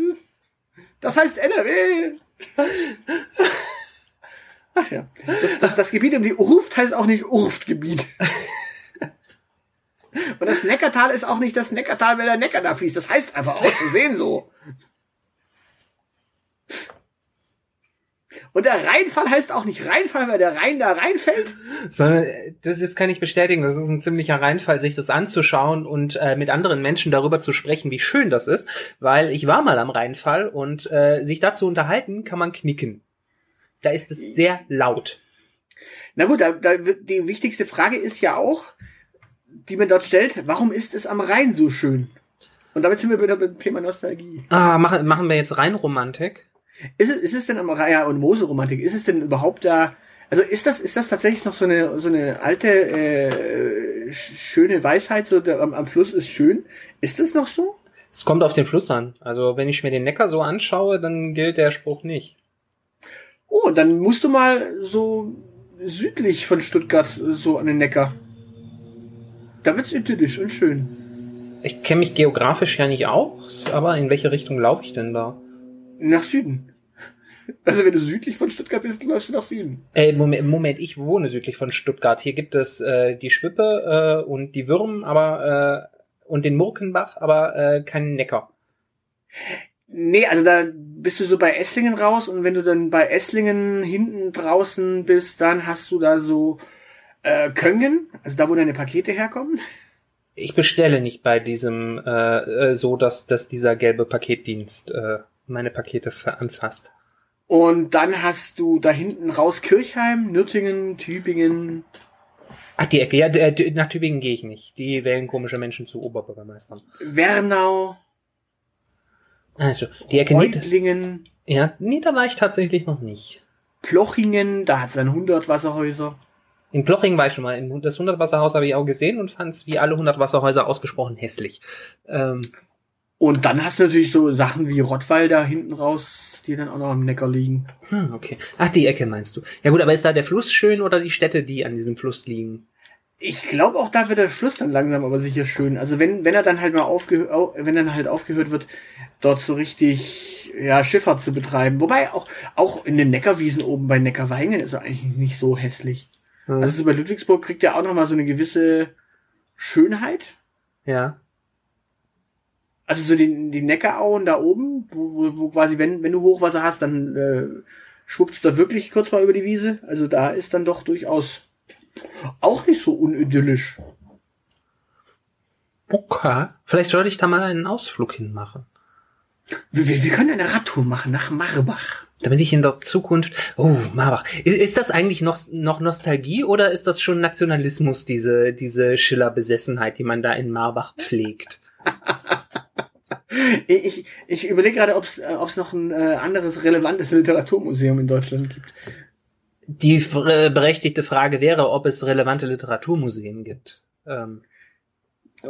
Das heißt NRW. Ach ja. Das, das, das Gebiet um die Urft heißt auch nicht Urftgebiet. Und das Neckartal ist auch nicht das Neckartal, weil der Neckar da fließt. Das heißt einfach aus Versehen so. Und der Rheinfall heißt auch nicht Rheinfall, weil der Rhein da reinfällt. Sondern äh, das ist, kann ich bestätigen, das ist ein ziemlicher Reinfall, sich das anzuschauen und äh, mit anderen Menschen darüber zu sprechen, wie schön das ist, weil ich war mal am Rheinfall und äh, sich dazu unterhalten, kann man knicken. Da ist es sehr laut. Na gut, da, da, die wichtigste Frage ist ja auch, die man dort stellt, warum ist es am Rhein so schön? Und damit sind wir wieder beim Thema Nostalgie. Ah, machen, machen wir jetzt Rheinromantik? Ist es, ist es denn am Raya und Mosel-Romantik, ist es denn überhaupt da, also ist das, ist das tatsächlich noch so eine, so eine alte, äh, schöne Weisheit, so der, am, am Fluss ist schön? Ist das noch so? Es kommt auf den Fluss an. Also wenn ich mir den Neckar so anschaue, dann gilt der Spruch nicht. Oh, dann musst du mal so südlich von Stuttgart so an den Neckar. Da wird's idyllisch und schön. Ich kenne mich geografisch ja nicht aus, aber in welche Richtung laufe ich denn da? Nach Süden. Also wenn du südlich von Stuttgart bist, läufst du nach Süden. Äh, Moment, Moment, ich wohne südlich von Stuttgart. Hier gibt es äh, die Schwippe äh, und die Würm, aber äh, und den Murkenbach, aber äh, keinen Neckar. Nee, also da bist du so bei Esslingen raus und wenn du dann bei Esslingen hinten draußen bist, dann hast du da so äh, Köngen, also da wo deine Pakete herkommen. Ich bestelle nicht bei diesem äh, äh, so, dass, dass dieser gelbe Paketdienst äh, meine Pakete ver- anfasst. Und dann hast du da hinten raus Kirchheim, Nürtingen, Tübingen. Ach, die Ecke, ja, d- nach Tübingen gehe ich nicht. Die wählen komische Menschen zu Oberbürgermeistern. Wernau, Also, die Ecke. Reutlingen, Ja, nee, da war ich tatsächlich noch nicht. Plochingen, da hat es dann 100 Wasserhäuser. In Ploching war ich schon mal. Das 100 Wasserhaus habe ich auch gesehen und fand es wie alle 100 Wasserhäuser ausgesprochen hässlich. Ähm, Und dann hast du natürlich so Sachen wie Rottweil da hinten raus, die dann auch noch am Neckar liegen. hm, okay. Ach, die Ecke meinst du. Ja gut, aber ist da der Fluss schön oder die Städte, die an diesem Fluss liegen? Ich glaube auch da wird der Fluss dann langsam aber sicher schön. Also wenn, wenn er dann halt mal aufgehört, wenn dann halt aufgehört wird, dort so richtig, ja, Schifffahrt zu betreiben. Wobei auch, auch in den Neckarwiesen oben bei Neckarweingen ist er eigentlich nicht so hässlich. Hm. Also so bei Ludwigsburg kriegt er auch noch mal so eine gewisse Schönheit. ja. Also so die, die Neckarauen da oben, wo, wo, wo quasi, wenn, wenn du Hochwasser hast, dann äh, schwuppt's da wirklich kurz mal über die Wiese. Also da ist dann doch durchaus auch nicht so unidyllisch. Okay. Vielleicht sollte ich da mal einen Ausflug hinmachen. Wir, wir, wir können eine Radtour machen nach Marbach. Damit ich in der Zukunft. Oh, Marbach. Ist, ist das eigentlich noch, noch Nostalgie oder ist das schon Nationalismus, diese, diese Schiller-Besessenheit, die man da in Marbach pflegt? *laughs* Ich, ich überlege gerade, ob es äh, ob's noch ein äh, anderes relevantes Literaturmuseum in Deutschland gibt. Die äh, berechtigte Frage wäre, ob es relevante Literaturmuseen gibt. Ähm,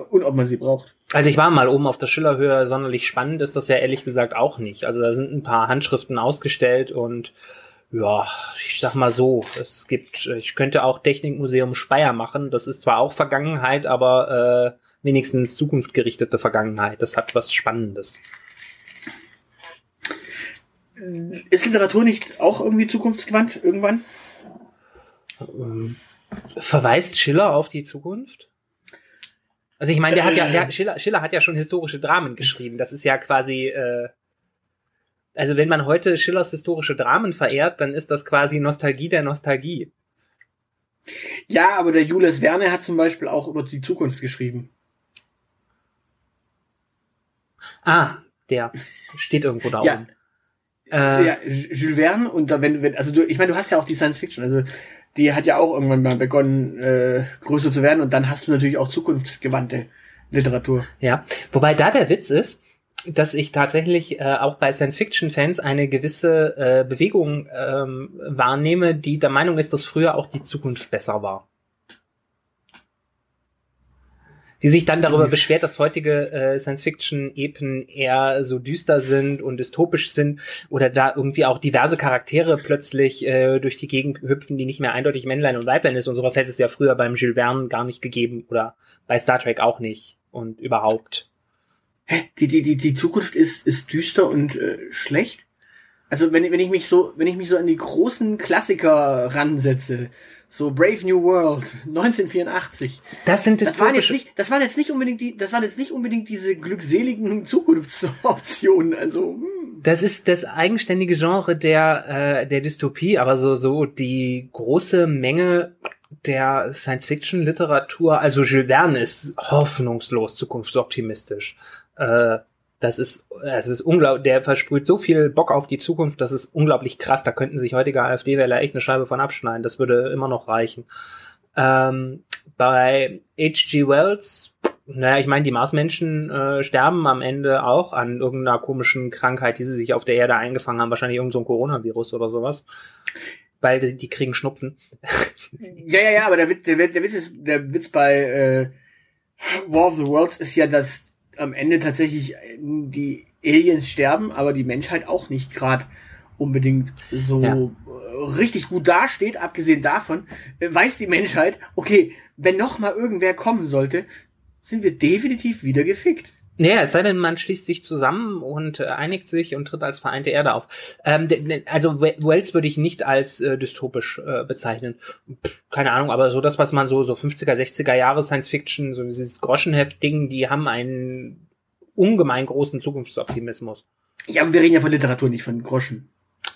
Und ob man sie braucht. also ich war mal oben auf der Schillerhöhe, sonderlich spannend ist das ja ehrlich gesagt auch nicht. Also da sind ein paar Handschriften ausgestellt und ja, ich sag mal so, es gibt, ich könnte auch Technikmuseum Speyer machen. Das ist zwar auch Vergangenheit, aber äh, wenigstens zukunftsgerichtete Vergangenheit. Das hat was Spannendes. Ist Literatur nicht auch irgendwie zukunftsgewandt irgendwann? Ähm, verweist Schiller auf die Zukunft? Also ich meine, der hat ja, der, Schiller, Schiller hat ja schon historische Dramen geschrieben. Das ist ja quasi, äh, also wenn man heute Schillers historische Dramen verehrt, dann ist das quasi Nostalgie der Nostalgie. Ja, aber der Julius Verne hat zum Beispiel auch über die Zukunft geschrieben. Ah, der steht irgendwo da *laughs* Ja. oben. Äh, Ja, Jules Verne und da, wenn, wenn, also du, ich meine, du hast ja auch die Science Fiction, also die hat ja auch irgendwann mal begonnen, äh, größer zu werden und dann hast du natürlich auch zukunftsgewandte Literatur. Ja, wobei da der Witz ist, dass ich tatsächlich äh, auch bei Science-Fiction-Fans eine gewisse äh, Bewegung ähm, wahrnehme, die der Meinung ist, dass früher auch die Zukunft besser war. Die sich dann darüber beschwert, dass heutige äh, Science-Fiction-Epen eher so düster sind und dystopisch sind oder da irgendwie auch diverse Charaktere plötzlich äh, durch die Gegend hüpfen, die nicht mehr eindeutig Männlein und Weiblein ist und sowas hätte es ja früher beim Jules Verne gar nicht gegeben oder bei Star Trek auch nicht und überhaupt. Hä? Die, die, die, die Zukunft ist, ist düster und äh, schlecht? Also wenn, wenn ich mich so, wenn ich mich so an die großen Klassiker ransetze, so Brave New World, *laughs* 1984, Das sind das waren jetzt nicht, das waren jetzt nicht unbedingt die, das waren jetzt nicht unbedingt diese glückseligen *laughs* Zukunftsoptionen, also, hm. Das ist das eigenständige Genre der, äh, der Dystopie, aber so, so die große Menge der Science-Fiction-Literatur, also Jules Verne ist hoffnungslos zukunftsoptimistisch. Äh, das ist, es ist unglaublich, der versprüht so viel Bock auf die Zukunft, das ist unglaublich krass. Da könnten sich heutige AfD-Wähler echt eine Scheibe von abschneiden. Das würde immer noch reichen. Ähm, bei H.G. Wells Naja, ich meine, die Marsmenschen äh, sterben am Ende auch an irgendeiner komischen Krankheit, die sie sich auf der Erde eingefangen haben. Wahrscheinlich irgendein so Coronavirus oder sowas. Weil die, die kriegen Schnupfen. *laughs* Ja, ja, ja, aber der Witz, der, Witz- der Witz ist, der Witz bei äh, War of the Worlds ist ja, dass am Ende tatsächlich die Aliens sterben, aber die Menschheit auch nicht gerade unbedingt so Ja. äh, richtig gut dasteht. Abgesehen davon äh, weiß die Menschheit, okay, wenn noch mal irgendwer kommen sollte, sind wir definitiv wieder gefickt. Naja, es sei denn, man schließt sich zusammen und äh, einigt sich und tritt als vereinte Erde auf. Ähm, also We- Wells würde ich nicht als äh, dystopisch äh, bezeichnen. Pff, keine Ahnung, aber so das, was man so so 50er, 60er Jahre Science Fiction, so dieses Groschenheft-Ding, die haben einen ungemein großen Zukunftsoptimismus. Ja, aber wir reden ja von Literatur, nicht von Groschen.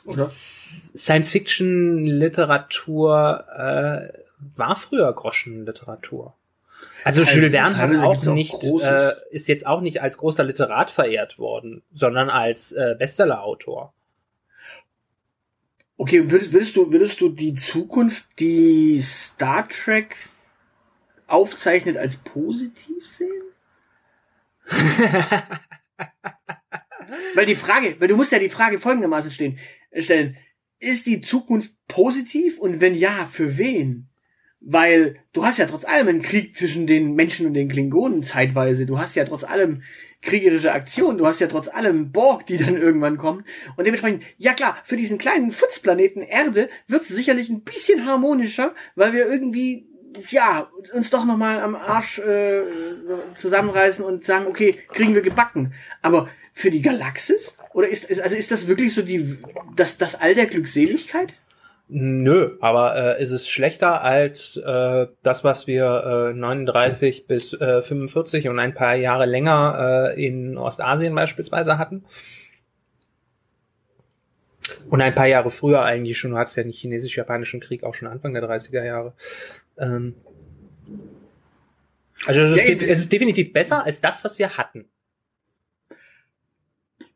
Oder? Science Fiction Literatur äh, war früher Groschenliteratur. Also Teil- Jules Verne hat auch auch nicht, Großes. äh, ist jetzt auch nicht als großer Literat verehrt worden, sondern als äh, Bestsellerautor. Okay, würdest, würdest du, würdest du die Zukunft, die Star Trek aufzeichnet, als positiv sehen? *laughs* weil die Frage, weil du musst ja die Frage folgendermaßen stehen, äh, stellen. Ist die Zukunft positiv und wenn ja, für wen? Weil du hast ja trotz allem einen Krieg zwischen den Menschen und den Klingonen zeitweise. Du hast ja trotz allem kriegerische Aktionen. Du hast ja trotz allem Borg, die dann irgendwann kommen. Und dementsprechend, ja klar, für diesen kleinen Futzplaneten Erde wird es sicherlich ein bisschen harmonischer, weil wir irgendwie, ja, uns doch nochmal am Arsch äh, zusammenreißen und sagen, okay, kriegen wir gebacken. Aber für die Galaxis? Oder ist, ist also ist das wirklich so die das, das All der Glückseligkeit? Nö, aber äh, ist es schlechter als äh, das, was wir äh, 39 bis äh, 45 und ein paar Jahre länger äh, in Ostasien beispielsweise hatten? Und ein paar Jahre früher eigentlich schon, du hattest ja den chinesisch-japanischen Krieg auch schon Anfang der 30er Jahre. Ähm, also es ist, Ja, das- es ist definitiv besser als das, was wir hatten.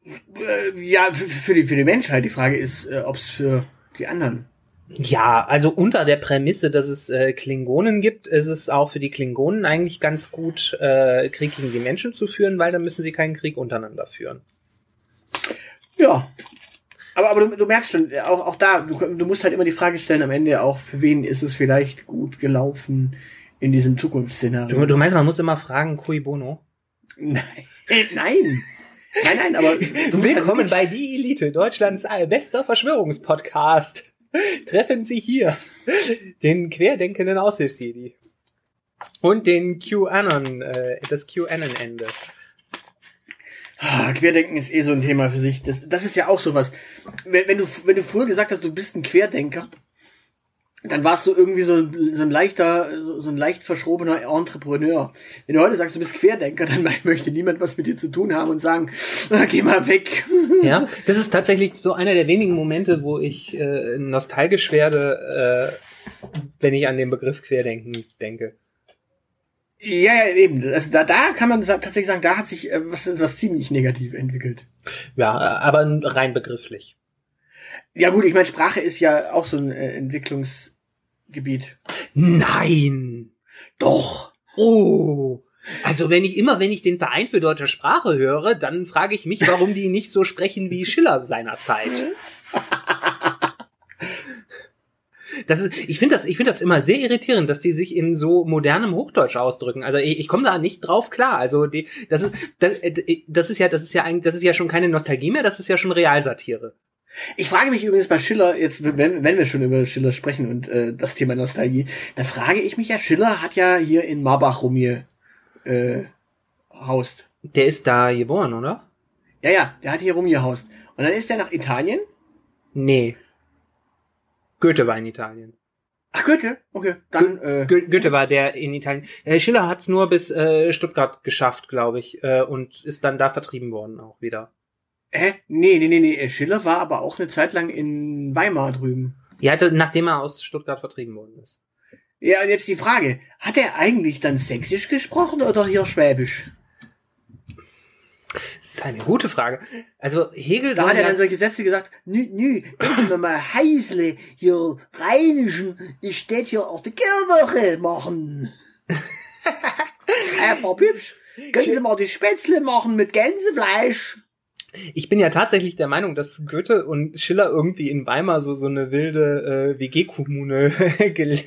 Äh, ja, für, für die für die Menschheit. Die Frage ist, äh, ob es für die anderen. Ja, also unter der Prämisse, dass es äh, Klingonen gibt, ist es auch für die Klingonen eigentlich ganz gut, äh, Krieg gegen die Menschen zu führen, weil dann müssen sie keinen Krieg untereinander führen. Ja. Aber, aber du, du merkst schon, äh, auch, auch da, du, du musst halt immer die Frage stellen, am Ende auch, für wen ist es vielleicht gut gelaufen in diesem Zukunftsszenario? Du, du meinst, man muss immer fragen, cui bono? Nein, *laughs* nein. Nein, nein, aber du Willkommen halt bei Die Elite, Deutschlands bester Verschwörungspodcast. *laughs* Treffen Sie hier den querdenkenden Aushilfsjedi und den QAnon, äh, das QAnon-Ende. Ah, Querdenken ist eh so ein Thema für sich. Das, das ist ja auch sowas. Wenn, wenn du, wenn du früher gesagt hast, du bist ein Querdenker, dann warst du irgendwie so ein, so ein leichter, so, ein leicht verschrobener Entrepreneur. Wenn du heute sagst, du bist Querdenker, dann *laughs* möchte niemand was mit dir zu tun haben und sagen, *laughs* geh mal weg. *laughs* Ja, das ist tatsächlich so einer der wenigen Momente, wo ich äh, nostalgisch werde, äh, wenn ich an den Begriff Querdenken denke. Ja, ja, eben. Also da, da kann man tatsächlich sagen, da hat sich äh, was, was ziemlich negativ entwickelt. Ja, aber rein begrifflich. Ja gut, ich meine, Sprache ist ja auch so ein äh, Entwicklungsgebiet. Nein! Doch. Oh! Also wenn ich immer, wenn ich den Verein für deutsche Sprache höre, dann frage ich mich, warum die nicht so sprechen wie Schiller seinerzeit. Das ist, ich finde das, ich finde das immer sehr irritierend, dass die sich in so modernem Hochdeutsch ausdrücken. Also ich, ich komme da nicht drauf klar. Also die, das ist, das, äh, das ist ja, das ist ja eigentlich, das ist ja schon keine Nostalgie mehr, das ist ja schon Realsatire. Ich frage mich übrigens bei Schiller, jetzt wenn, wenn wir schon über Schiller sprechen und äh, das Thema Nostalgie, dann frage ich mich ja, Schiller hat ja hier in Marbach rum hier äh, haust. Der ist da geboren, oder? Ja, ja, der hat hier rum gehaust. Und dann ist er nach Italien. Nee. Goethe war in Italien. Ach, Goethe? Okay, dann, äh, Go Goethe war der in Italien. Äh, Schiller hat's nur bis äh, Stuttgart geschafft, glaube ich, äh, und ist dann da vertrieben worden auch wieder. Hä? Nee, nee, nee, nee, Schiller war aber auch eine Zeit lang in Weimar drüben. Ja, da- nachdem er aus Stuttgart vertrieben worden ist. Ja, und jetzt die Frage, hat er eigentlich dann Sächsisch gesprochen oder hier Schwäbisch? Das ist eine gute Frage. Also Hegel Da soll hat er dann solche Sätze gesagt, nü, nü, wenn Sie mal Heißle hier rheinischen, ich steht hier auch die Kirwoche machen. Herr *laughs* Frau Pübsch, können Sie mal die Spätzle machen mit Gänsefleisch? Ich bin ja tatsächlich der Meinung, dass Goethe und Schiller irgendwie in Weimar so so eine wilde äh, WG-Kommune *laughs* ge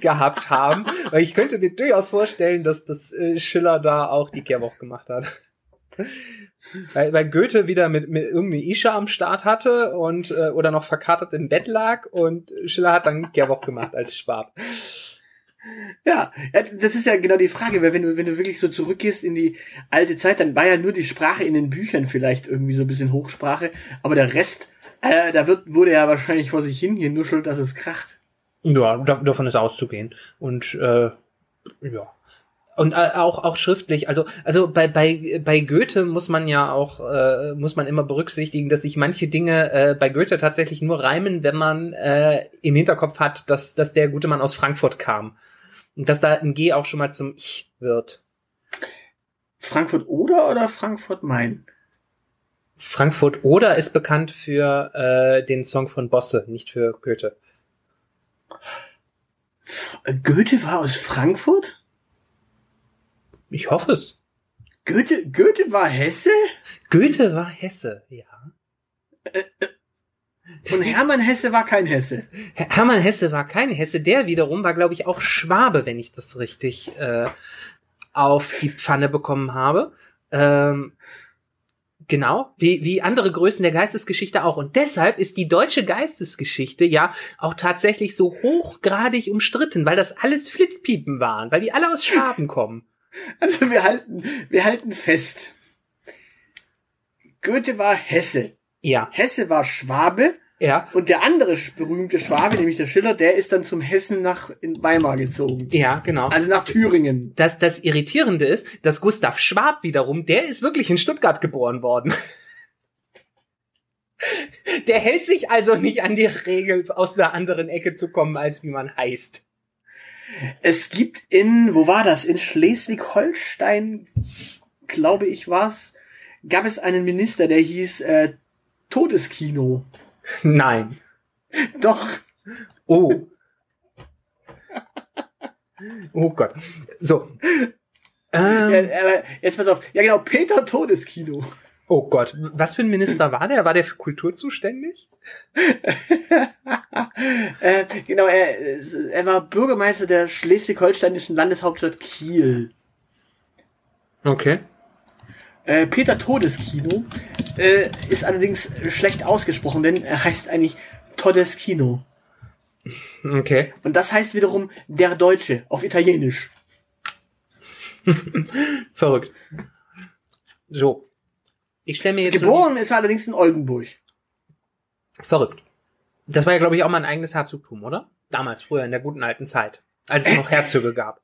gehabt haben. Weil ich könnte mir durchaus vorstellen, dass das äh, Schiller da auch die Kehrwoch gemacht hat. weil, weil Goethe wieder mit, mit irgendeiner Isha am Start hatte und äh, oder noch verkatert im Bett lag und Schiller hat dann Kehrwoch gemacht als Schwab. Ja, das ist ja genau die Frage, weil wenn du, wenn du wirklich so zurückgehst in die alte Zeit, dann war ja nur die Sprache in den Büchern vielleicht irgendwie so ein bisschen Hochsprache, aber der Rest, äh, da wird, wurde ja wahrscheinlich vor sich hin genuschelt, dass es kracht. Ja, davon ist auszugehen. Und äh, ja. Und äh, auch auch schriftlich, also also bei bei bei Goethe muss man ja auch äh, muss man immer berücksichtigen, dass sich manche Dinge äh, bei Goethe tatsächlich nur reimen, wenn man äh, im Hinterkopf hat, dass dass der gute Mann aus Frankfurt kam und dass da ein G auch schon mal zum Ich wird. Frankfurt oder oder Frankfurt Main? Frankfurt oder ist bekannt für äh, den Song von Bosse, nicht für Goethe. Goethe war aus Frankfurt? Ich hoffe es. Goethe, Goethe war Hesse? Goethe war Hesse, ja. Und Hermann Hesse war kein Hesse. Hermann Hesse war kein Hesse, der wiederum war, glaube ich, auch Schwabe, wenn ich das richtig äh, auf die Pfanne bekommen habe. Ähm, genau, wie, wie andere Größen der Geistesgeschichte auch. Und deshalb ist die deutsche Geistesgeschichte ja auch tatsächlich so hochgradig umstritten, weil das alles Flitzpiepen waren, weil die alle aus Schwaben kommen. *laughs* Also wir halten, wir halten fest. Goethe war Hesse. Ja. Hesse war Schwabe. Ja. Und der andere berühmte Schwabe, nämlich der Schiller, der ist dann zum Hessen nach in Weimar gezogen. Ja, genau. Also nach Thüringen. Das, das Irritierende ist, dass Gustav Schwab wiederum, der ist wirklich in Stuttgart geboren worden. *laughs* Der hält sich also nicht an die Regel, aus einer anderen Ecke zu kommen, als wie man heißt. Es gibt in, wo war das? In Schleswig-Holstein, glaube ich, war's, gab es einen Minister, der hieß äh, Todeskino. Nein. Doch. Oh. Oh Gott. So. Ähm, Ja, jetzt pass auf. Ja genau, Peter Todeskino. Oh Gott. Was für ein Minister war der? War der für Kultur zuständig? *laughs* äh, genau, er, er war Bürgermeister der schleswig-holsteinischen Landeshauptstadt Kiel. Okay. Äh, Peter Todeskino äh, ist allerdings schlecht ausgesprochen, denn er heißt eigentlich Todeskino. Okay. Und das heißt wiederum der Deutsche auf Italienisch. *laughs* Verrückt. So. Ich stelle mir jetzt. Geboren ist er allerdings in Oldenburg. Verrückt. Das war ja, glaube ich, auch mal ein eigenes Herzogtum, oder? Damals, früher, in der guten alten Zeit. Als es noch Herzöge gab.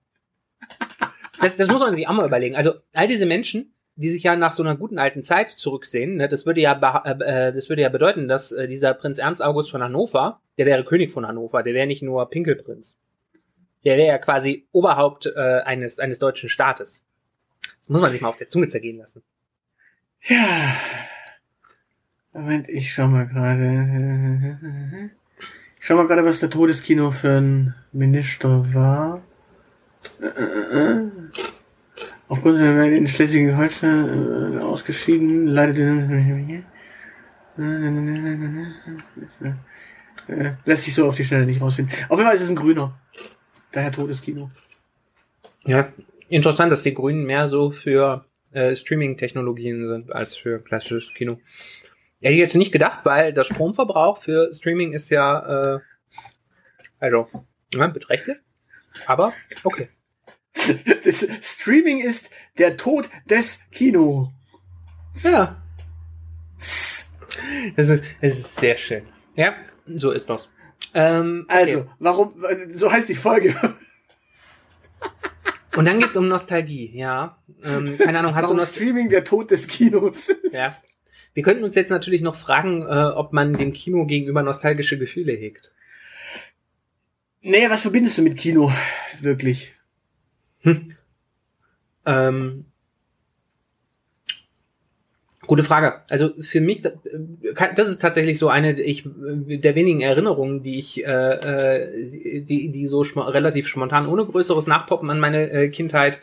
Das, das muss man sich auch mal überlegen. Also, all diese Menschen, die sich ja nach so einer guten alten Zeit zurücksehen, ne, das würde ja, beha- äh, das würde ja bedeuten, dass äh, dieser Prinz Ernst August von Hannover, der wäre König von Hannover, der wäre nicht nur Pinkelprinz. Der wäre ja quasi Oberhaupt äh, eines, eines deutschen Staates. Das muss man sich mal auf der Zunge zergehen lassen. Ja. Moment, ich schau mal gerade. Ich schau mal gerade, was der Todeskino für ein Minister war. Aufgrund der Welt in Schleswig-Holstein äh, ausgeschieden, leidet äh, lässt sich so auf die Schnelle nicht rausfinden. Auf jeden Fall ist es ein Grüner. Daher Todeskino. Ja, interessant, dass die Grünen mehr so für äh, Streaming-Technologien sind als für klassisches Kino. Hätte ich jetzt nicht gedacht, weil der Stromverbrauch für Streaming ist ja, äh, also, ja, beträchtlich. Aber, okay. *laughs* Das Streaming ist der Tod des Kino. Ja. Das ist, das ist sehr schön. Ja, so ist das. Ähm, okay. Also, warum, so heißt die Folge. Und dann geht's um Nostalgie, ja. Ähm, keine Ahnung, hast warum du Nostalgie? Streaming der Tod des Kinos? Ja. Wir könnten uns jetzt natürlich noch fragen, äh, ob man dem Kino gegenüber nostalgische Gefühle hegt. Nee, was verbindest du mit Kino? Wirklich. Ähm, gute Frage. Also für mich, das kann- das ist tatsächlich so eine ich, der wenigen Erinnerungen, die ich, äh, äh, die, die so schmo relativ spontan, ohne größeres Nachpoppen an meine äh, Kindheit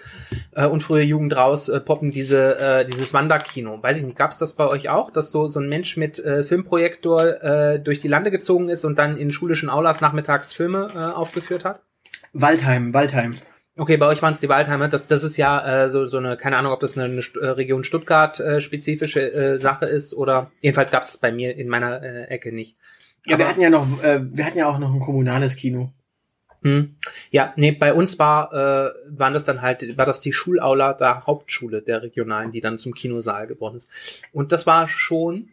äh, und frühe Jugend raus äh, poppen diese äh, dieses Wanderkino. Weiß ich nicht, gab es das bei euch auch, dass so so ein Mensch mit äh, Filmprojektor äh, durch die Lande gezogen ist und dann in schulischen Aulas nachmittags Filme äh, aufgeführt hat? Waldheim, Waldheim. Okay, bei euch waren es die Waldheimer. Das, das ist ja äh, so, so eine, keine Ahnung, ob das eine, eine St- äh, Region Stuttgart äh, spezifische äh, Sache ist oder jedenfalls gab es bei mir in meiner äh, Ecke nicht. Ja, wir hatten ja noch, äh, wir hatten ja auch noch ein kommunales Kino. Hm. Ja, nee, bei uns war, äh, waren das dann halt, war das die Schulaula der Hauptschule der Regionalen, die dann zum Kinosaal geworden ist. Und das war schon,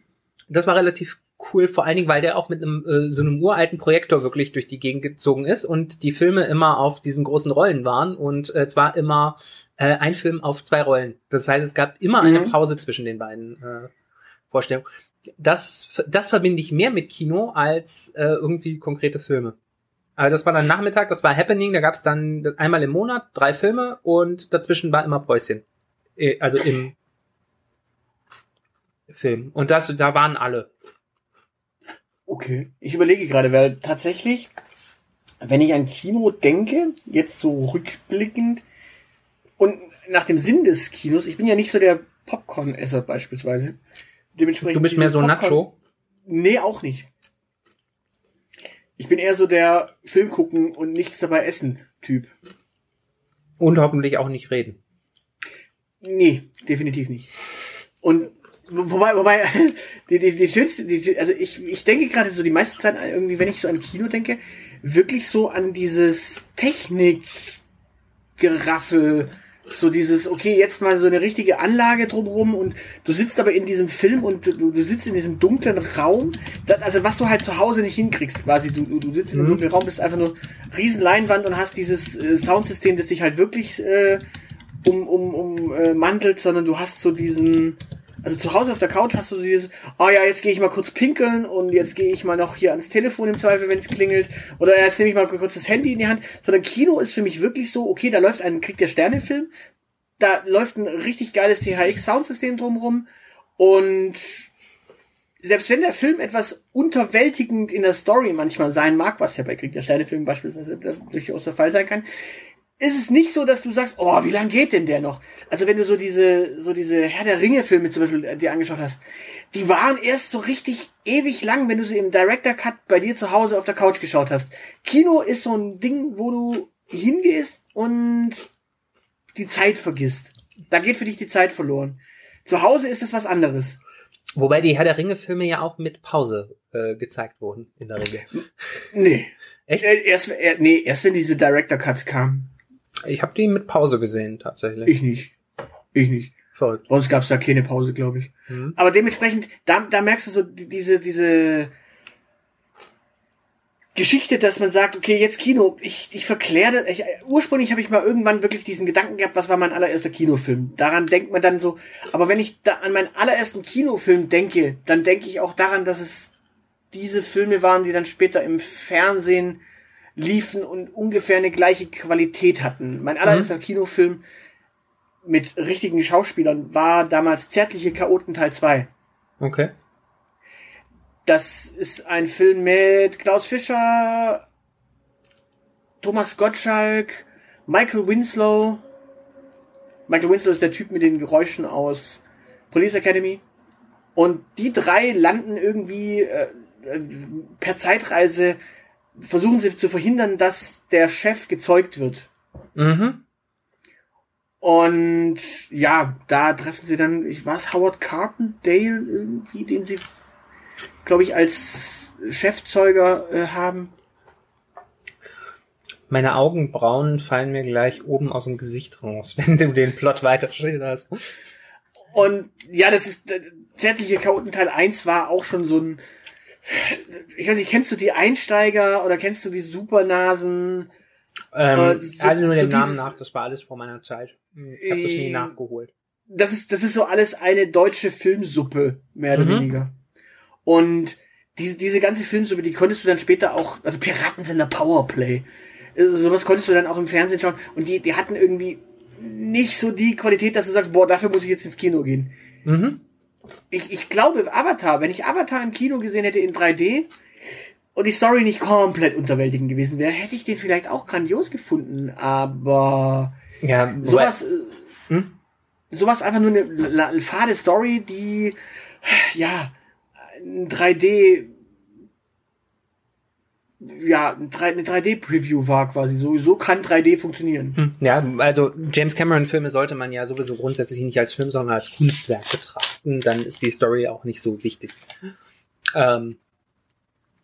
das war relativ cool, vor allen Dingen, weil der auch mit einem äh, so einem uralten Projektor wirklich durch die Gegend gezogen ist und die Filme immer auf diesen großen Rollen waren und äh, zwar immer äh, ein Film auf zwei Rollen. Das heißt, es gab immer eine Mhm. Pause zwischen den beiden äh, Vorstellungen. Das, das verbinde ich mehr mit Kino als äh, irgendwie konkrete Filme. Also das war dann Nachmittag, das war Happening, da gab es dann einmal im Monat drei Filme und dazwischen war immer Päuschen. Äh, Also im Film. Und das, da waren alle. Okay. Ich überlege gerade, weil tatsächlich, wenn ich an Kino denke, jetzt so rückblickend und nach dem Sinn des Kinos, ich bin ja nicht so der Popcorn-Esser beispielsweise. Dementsprechend Du bist mehr so Popcorn- Nacho. Nee, auch nicht. Ich bin eher so der Film gucken und nichts dabei essen Typ. Und hoffentlich auch nicht reden. Nee, definitiv nicht. Und wobei, wobei, *laughs* die, die, die schönste, die, also ich, ich denke gerade so die meiste Zeit irgendwie, wenn ich so an Kino denke, wirklich so an dieses Technik-Geraffel, so dieses, okay, jetzt mal so eine richtige Anlage drumherum und du sitzt aber in diesem Film und du, du sitzt in diesem dunklen Raum, das, also was du halt zu Hause nicht hinkriegst, quasi, du, du, sitzt in einem Mhm. dunklen Raum, bist einfach nur riesen Leinwand und hast dieses äh, Soundsystem, das dich halt wirklich äh, um, um, um äh, mantelt, sondern du hast so diesen, also zu Hause auf der Couch hast du dieses, oh ja, jetzt gehe ich mal kurz pinkeln und jetzt gehe ich mal noch hier ans Telefon im Zweifel, wenn es klingelt, oder jetzt nehme ich mal kurz das Handy in die Hand, sondern Kino ist für mich wirklich so, okay, da läuft ein Krieg der Sterne Film, da läuft ein richtig geiles THX Soundsystem drumrum. Und selbst wenn der Film etwas unterwältigend in der Story manchmal sein mag, was ja bei Krieg der Sterne Film beispielsweise durchaus der Fall sein kann, ist es nicht so, dass du sagst, oh, wie lang geht denn der noch? Also wenn du so diese, so diese Herr der Ringe Filme zum Beispiel äh, dir angeschaut hast, die waren erst so richtig ewig lang, wenn du sie im Director Cut bei dir zu Hause auf der Couch geschaut hast. Kino ist so ein Ding, wo du hingehst und die Zeit vergisst. Da geht für dich die Zeit verloren. Zu Hause ist es was anderes. Wobei die Herr der Ringe-Filme ja auch mit Pause äh, gezeigt wurden, in der Regel. Nee. *laughs* Echt? Äh, Erst, äh, nee, erst wenn diese Director Cuts kamen. Ich habe die mit Pause gesehen, tatsächlich. Ich nicht. Ich nicht. Verrückt. Bei uns gab es da keine Pause, glaube ich. Mhm. Aber dementsprechend, da, da merkst du so die- diese, diese Geschichte, dass man sagt, okay, jetzt Kino, ich, ich verkläre das. Ich, ursprünglich habe ich mal irgendwann wirklich diesen Gedanken gehabt, was war mein allererster Kinofilm. Daran denkt man dann so, aber wenn ich da an meinen allerersten Kinofilm denke, dann denke ich auch daran, dass es diese Filme waren, die dann später im Fernsehen liefen und ungefähr eine gleiche Qualität hatten. Mein allererster Kinofilm mit richtigen Schauspielern war damals Zärtliche Chaoten Teil 2. Okay. Das ist ein Film mit Klaus Fischer, Thomas Gottschalk, Michael Winslow. Michael Winslow ist der Typ mit den Geräuschen aus Police Academy. Und die drei landen irgendwie äh, äh, per Zeitreise, versuchen sie zu verhindern, dass der Chef gezeugt wird. Mhm. Und ja, da treffen sie dann, ich weiß, Howard Carpendale irgendwie, den sie, glaube ich, als Chefzeuger äh, haben. Meine Augenbrauen fallen mir gleich oben aus dem Gesicht raus, *laughs* wenn du den Plot weiter schilderst. Und ja, das ist, äh, Zärtliche Chaoten Teil 1 war auch schon so ein, ich weiß nicht, kennst du die Einsteiger oder kennst du die Supernasen? Ähm, Äh, so- alle nur so den Namen nach, das war alles vor meiner Zeit. Ich habe das nie Äh, nachgeholt. Das ist, das ist so alles eine deutsche Filmsuppe, mehr oder Mhm. weniger. Und diese, diese ganze Filmsuppe, die konntest du dann später auch, also Piratensender Powerplay, äh, sowas konntest du dann auch im Fernsehen schauen. Und die, die hatten irgendwie nicht so die Qualität, dass du sagst, boah, dafür muss ich jetzt ins Kino gehen. Mhm. Ich, ich glaube, Avatar, wenn ich Avatar im Kino gesehen hätte in 3D und die Story nicht komplett unterwältigend gewesen wäre, hätte ich den vielleicht auch grandios gefunden. Aber Ja, sowas, äh, Hm? Sowas einfach nur eine fade Story, die, ja, ein 3D, ja, ein 3- eine 3D-Preview war quasi. So, so kann 3D funktionieren. Hm. Ja, also James Cameron-Filme sollte man ja sowieso grundsätzlich nicht als Film, sondern als Kunstwerk betrachten. Dann ist die Story auch nicht so wichtig. Ähm,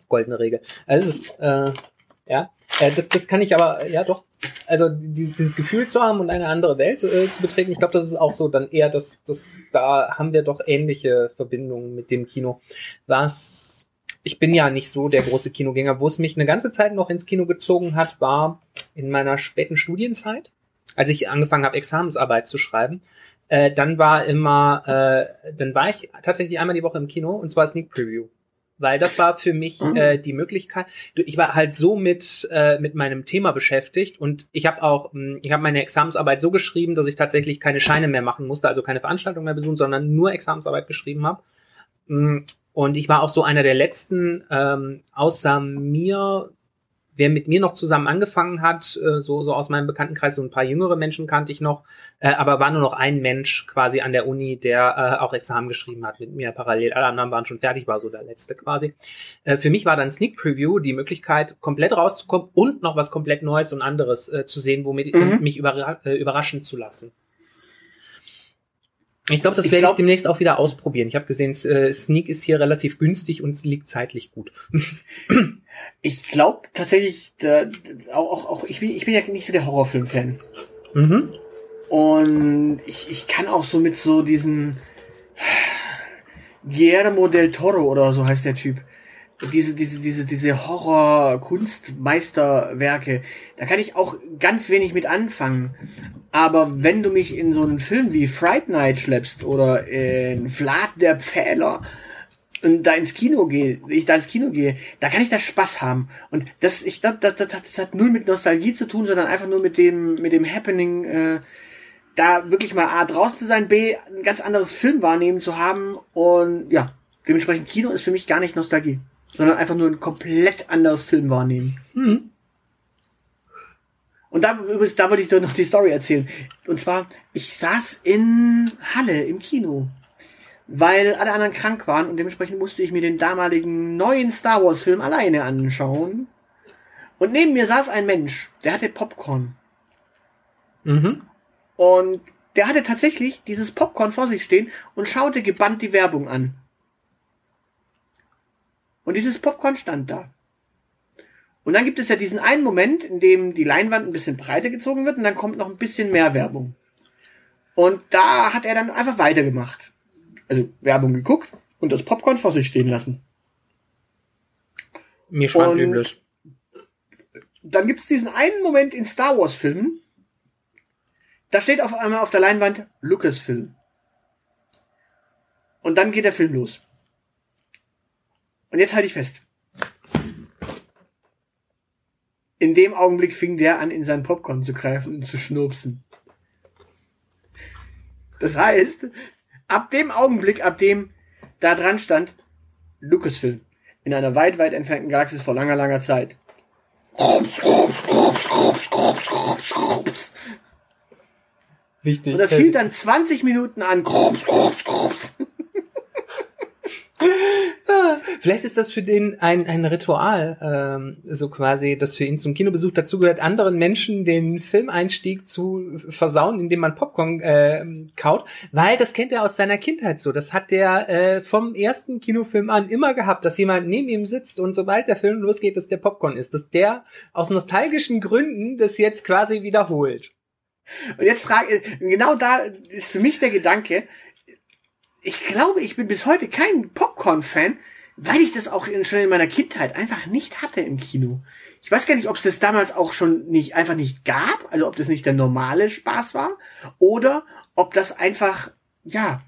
goldene Regel. Also es ist, äh, ja, äh, das, das kann ich aber, ja doch. Also dieses, dieses Gefühl zu haben und eine andere Welt äh, zu betreten, ich glaube, das ist auch so dann eher das, das, da haben wir doch ähnliche Verbindungen mit dem Kino. Was ich bin ja nicht so der große Kinogänger. Wo es mich eine ganze Zeit noch ins Kino gezogen hat, war in meiner späten Studienzeit, als ich angefangen habe, Examensarbeit zu schreiben. Äh, dann war immer, äh, dann war ich tatsächlich einmal die Woche im Kino und zwar Sneak Preview. Weil das war für mich äh, die Möglichkeit. Ich war halt so mit äh, mit meinem Thema beschäftigt und ich habe auch, mh, ich habe meine Examensarbeit so geschrieben, dass ich tatsächlich keine Scheine mehr machen musste, also keine Veranstaltung mehr besuchen, sondern nur Examensarbeit geschrieben habe. Und ich war auch so einer der letzten, ähm, außer mir, wer mit mir noch zusammen angefangen hat, äh, so, so aus meinem Bekanntenkreis, so ein paar jüngere Menschen kannte ich noch, äh, aber war nur noch ein Mensch quasi an der Uni, der äh, auch Examen geschrieben hat mit mir parallel. Alle anderen waren schon fertig, war so der letzte quasi. Äh, für mich war dann Sneak Preview die Möglichkeit, komplett rauszukommen und noch was komplett Neues und anderes äh, zu sehen, womit Mhm. mich überra äh, überraschen zu lassen. Ich glaube, das Ich werde ich glaub- demnächst auch wieder ausprobieren. Ich habe gesehen, äh, Sneak ist hier relativ günstig und es liegt zeitlich gut. *clears throat* Ich glaube tatsächlich, da, auch, auch, auch ich, bin, ich bin ja nicht so der Horrorfilm-Fan. Mhm. Und ich, ich kann auch so mit so diesen *sighs* Guillermo del Toro oder so heißt der Typ. Diese, diese, diese, diese Horror-Kunstmeisterwerke, da kann ich auch ganz wenig mit anfangen. Aber wenn du mich in so einen Film wie Fright Night schleppst oder in Vlad der Pfähler und da ins Kino gehe, ich da ins Kino gehe, da kann ich da Spaß haben. Und das, ich glaube, das, das, hat- das hat null mit Nostalgie zu tun, sondern einfach nur mit dem, mit dem Happening, äh, da wirklich mal A draußen zu sein, B ein ganz anderes Film wahrnehmen zu haben und ja, dementsprechend Kino ist für mich gar nicht Nostalgie, sondern einfach nur ein komplett anderes Film wahrnehmen. Mhm. Und da, übrigens, da wollte ich doch noch die Story erzählen. Und zwar, ich saß in Halle im Kino, weil alle anderen krank waren und dementsprechend musste ich mir den damaligen neuen Star Wars Film alleine anschauen. Und neben mir saß ein Mensch, der hatte Popcorn. Mhm. Und der hatte tatsächlich dieses Popcorn vor sich stehen und schaute gebannt die Werbung an. Und dieses Popcorn stand da. Und dann gibt es ja diesen einen Moment, in dem die Leinwand ein bisschen breiter gezogen wird und dann kommt noch ein bisschen mehr Werbung. Und da hat er dann einfach weitergemacht. Also Werbung geguckt und das Popcorn vor sich stehen lassen. Mir schwant Und- übles. Dann gibt es diesen einen Moment in Star Wars Filmen, da steht auf einmal auf der Leinwand Lucasfilm. Und dann geht der Film los. Und jetzt halte ich fest. In dem Augenblick fing der an, in sein Popcorn zu greifen und zu schnurpsen. Das heißt, ab dem Augenblick, ab dem da dran stand, Lucasfilm, in einer weit, weit entfernten Galaxis vor langer, langer Zeit. Wichtig. Und das hielt dann 20 Minuten an. *laughs* Vielleicht ist das für den ein, ein Ritual, ähm, so quasi, das für ihn zum Kinobesuch dazugehört, anderen Menschen den Filmeinstieg zu versauen, indem man Popcorn äh, kaut, weil das kennt er aus seiner Kindheit so. Das hat der äh, vom ersten Kinofilm an immer gehabt, dass jemand neben ihm sitzt und sobald der Film losgeht, dass der Popcorn ist, dass der aus nostalgischen Gründen das jetzt quasi wiederholt. Und jetzt frage genau da ist für mich der Gedanke, ich glaube, ich bin bis heute kein Popcorn-Fan, weil ich das auch schon in meiner Kindheit einfach nicht hatte im Kino. Ich weiß gar nicht, ob es das damals auch schon nicht einfach nicht gab, also ob das nicht der normale Spaß war, oder ob das einfach, ja,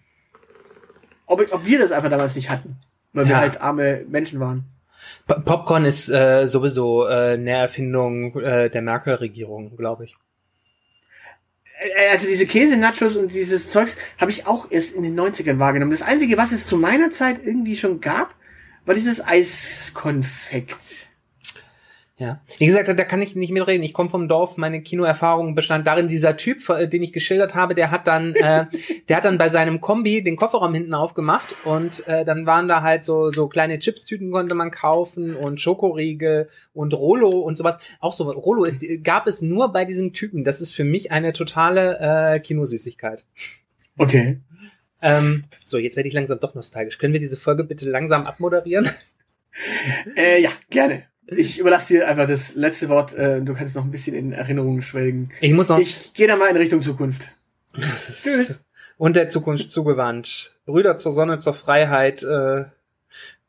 ob, ob wir das einfach damals nicht hatten, weil wir Ja. halt arme Menschen waren. P Popcorn ist äh, sowieso äh, eine Erfindung äh, der Merkel-Regierung, glaube ich. Äh, also diese Käse-Nachos und dieses Zeugs habe ich auch erst in den 90ern wahrgenommen. Das Einzige, was es zu meiner Zeit irgendwie schon gab, war dieses Eiskonfekt. Ja. Wie gesagt, da kann ich nicht mitreden. Ich komme vom Dorf. Meine Kinoerfahrung bestand darin, dieser Typ, äh, den ich geschildert habe, der hat dann, äh, *laughs* der hat dann bei seinem Kombi den Kofferraum hinten aufgemacht und äh, dann waren da halt so so kleine Chipstüten konnte man kaufen und Schokoriegel und Rolo und sowas. Auch so Rolo ist, gab es nur bei diesem Typen. Das ist für mich eine totale äh, Kinosüßigkeit. Okay. Ähm, so, jetzt werde ich langsam doch nostalgisch. Können wir diese Folge bitte langsam abmoderieren? Äh, ja, gerne. Ich überlasse dir einfach das letzte Wort. Äh, du kannst noch ein bisschen in Erinnerungen schwelgen. Ich muss noch. Ich gehe da mal in Richtung Zukunft. Tschüss. Und der Zukunft zugewandt. Brüder zur Sonne, zur Freiheit. Äh,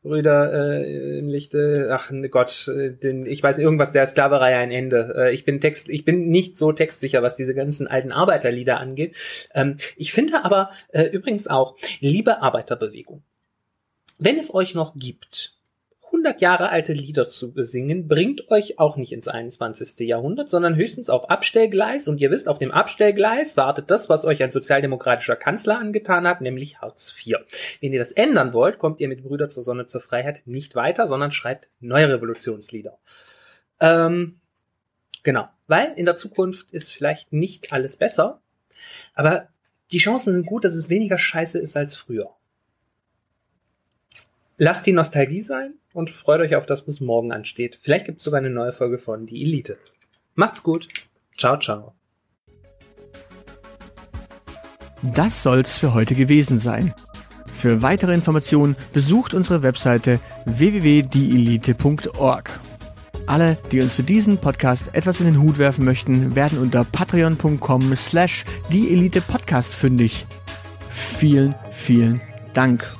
Brüder äh, im Lichte, ach ne Gott, äh, den, ich weiß irgendwas der Sklaverei ein Ende. Äh, ich bin Text, ich bin nicht so textsicher, was diese ganzen alten Arbeiterlieder angeht. Ähm, ich finde aber äh, übrigens auch, liebe Arbeiterbewegung, wenn es euch noch gibt, 100 Jahre alte Lieder zu besingen, bringt euch auch nicht ins 21. Jahrhundert, sondern höchstens auf Abstellgleis. Und ihr wisst, auf dem Abstellgleis wartet das, was euch ein sozialdemokratischer Kanzler angetan hat, nämlich Hartz IV. Wenn ihr das ändern wollt, kommt ihr mit Brüder zur Sonne zur Freiheit nicht weiter, sondern schreibt neue Revolutionslieder. Ähm, genau. Weil in der Zukunft ist vielleicht nicht alles besser, aber die Chancen sind gut, dass es weniger scheiße ist als früher. Lasst die Nostalgie sein und freut euch auf das, was morgen ansteht. Vielleicht gibt es sogar eine neue Folge von Die Elite. Macht's gut. Ciao, ciao. Das soll's für heute gewesen sein. Für weitere Informationen besucht unsere Webseite www.dielite.org. Alle, die uns für diesen Podcast etwas in den Hut werfen möchten, werden unter patreon.com slash dieelitepodcast fündig. Vielen, vielen Dank.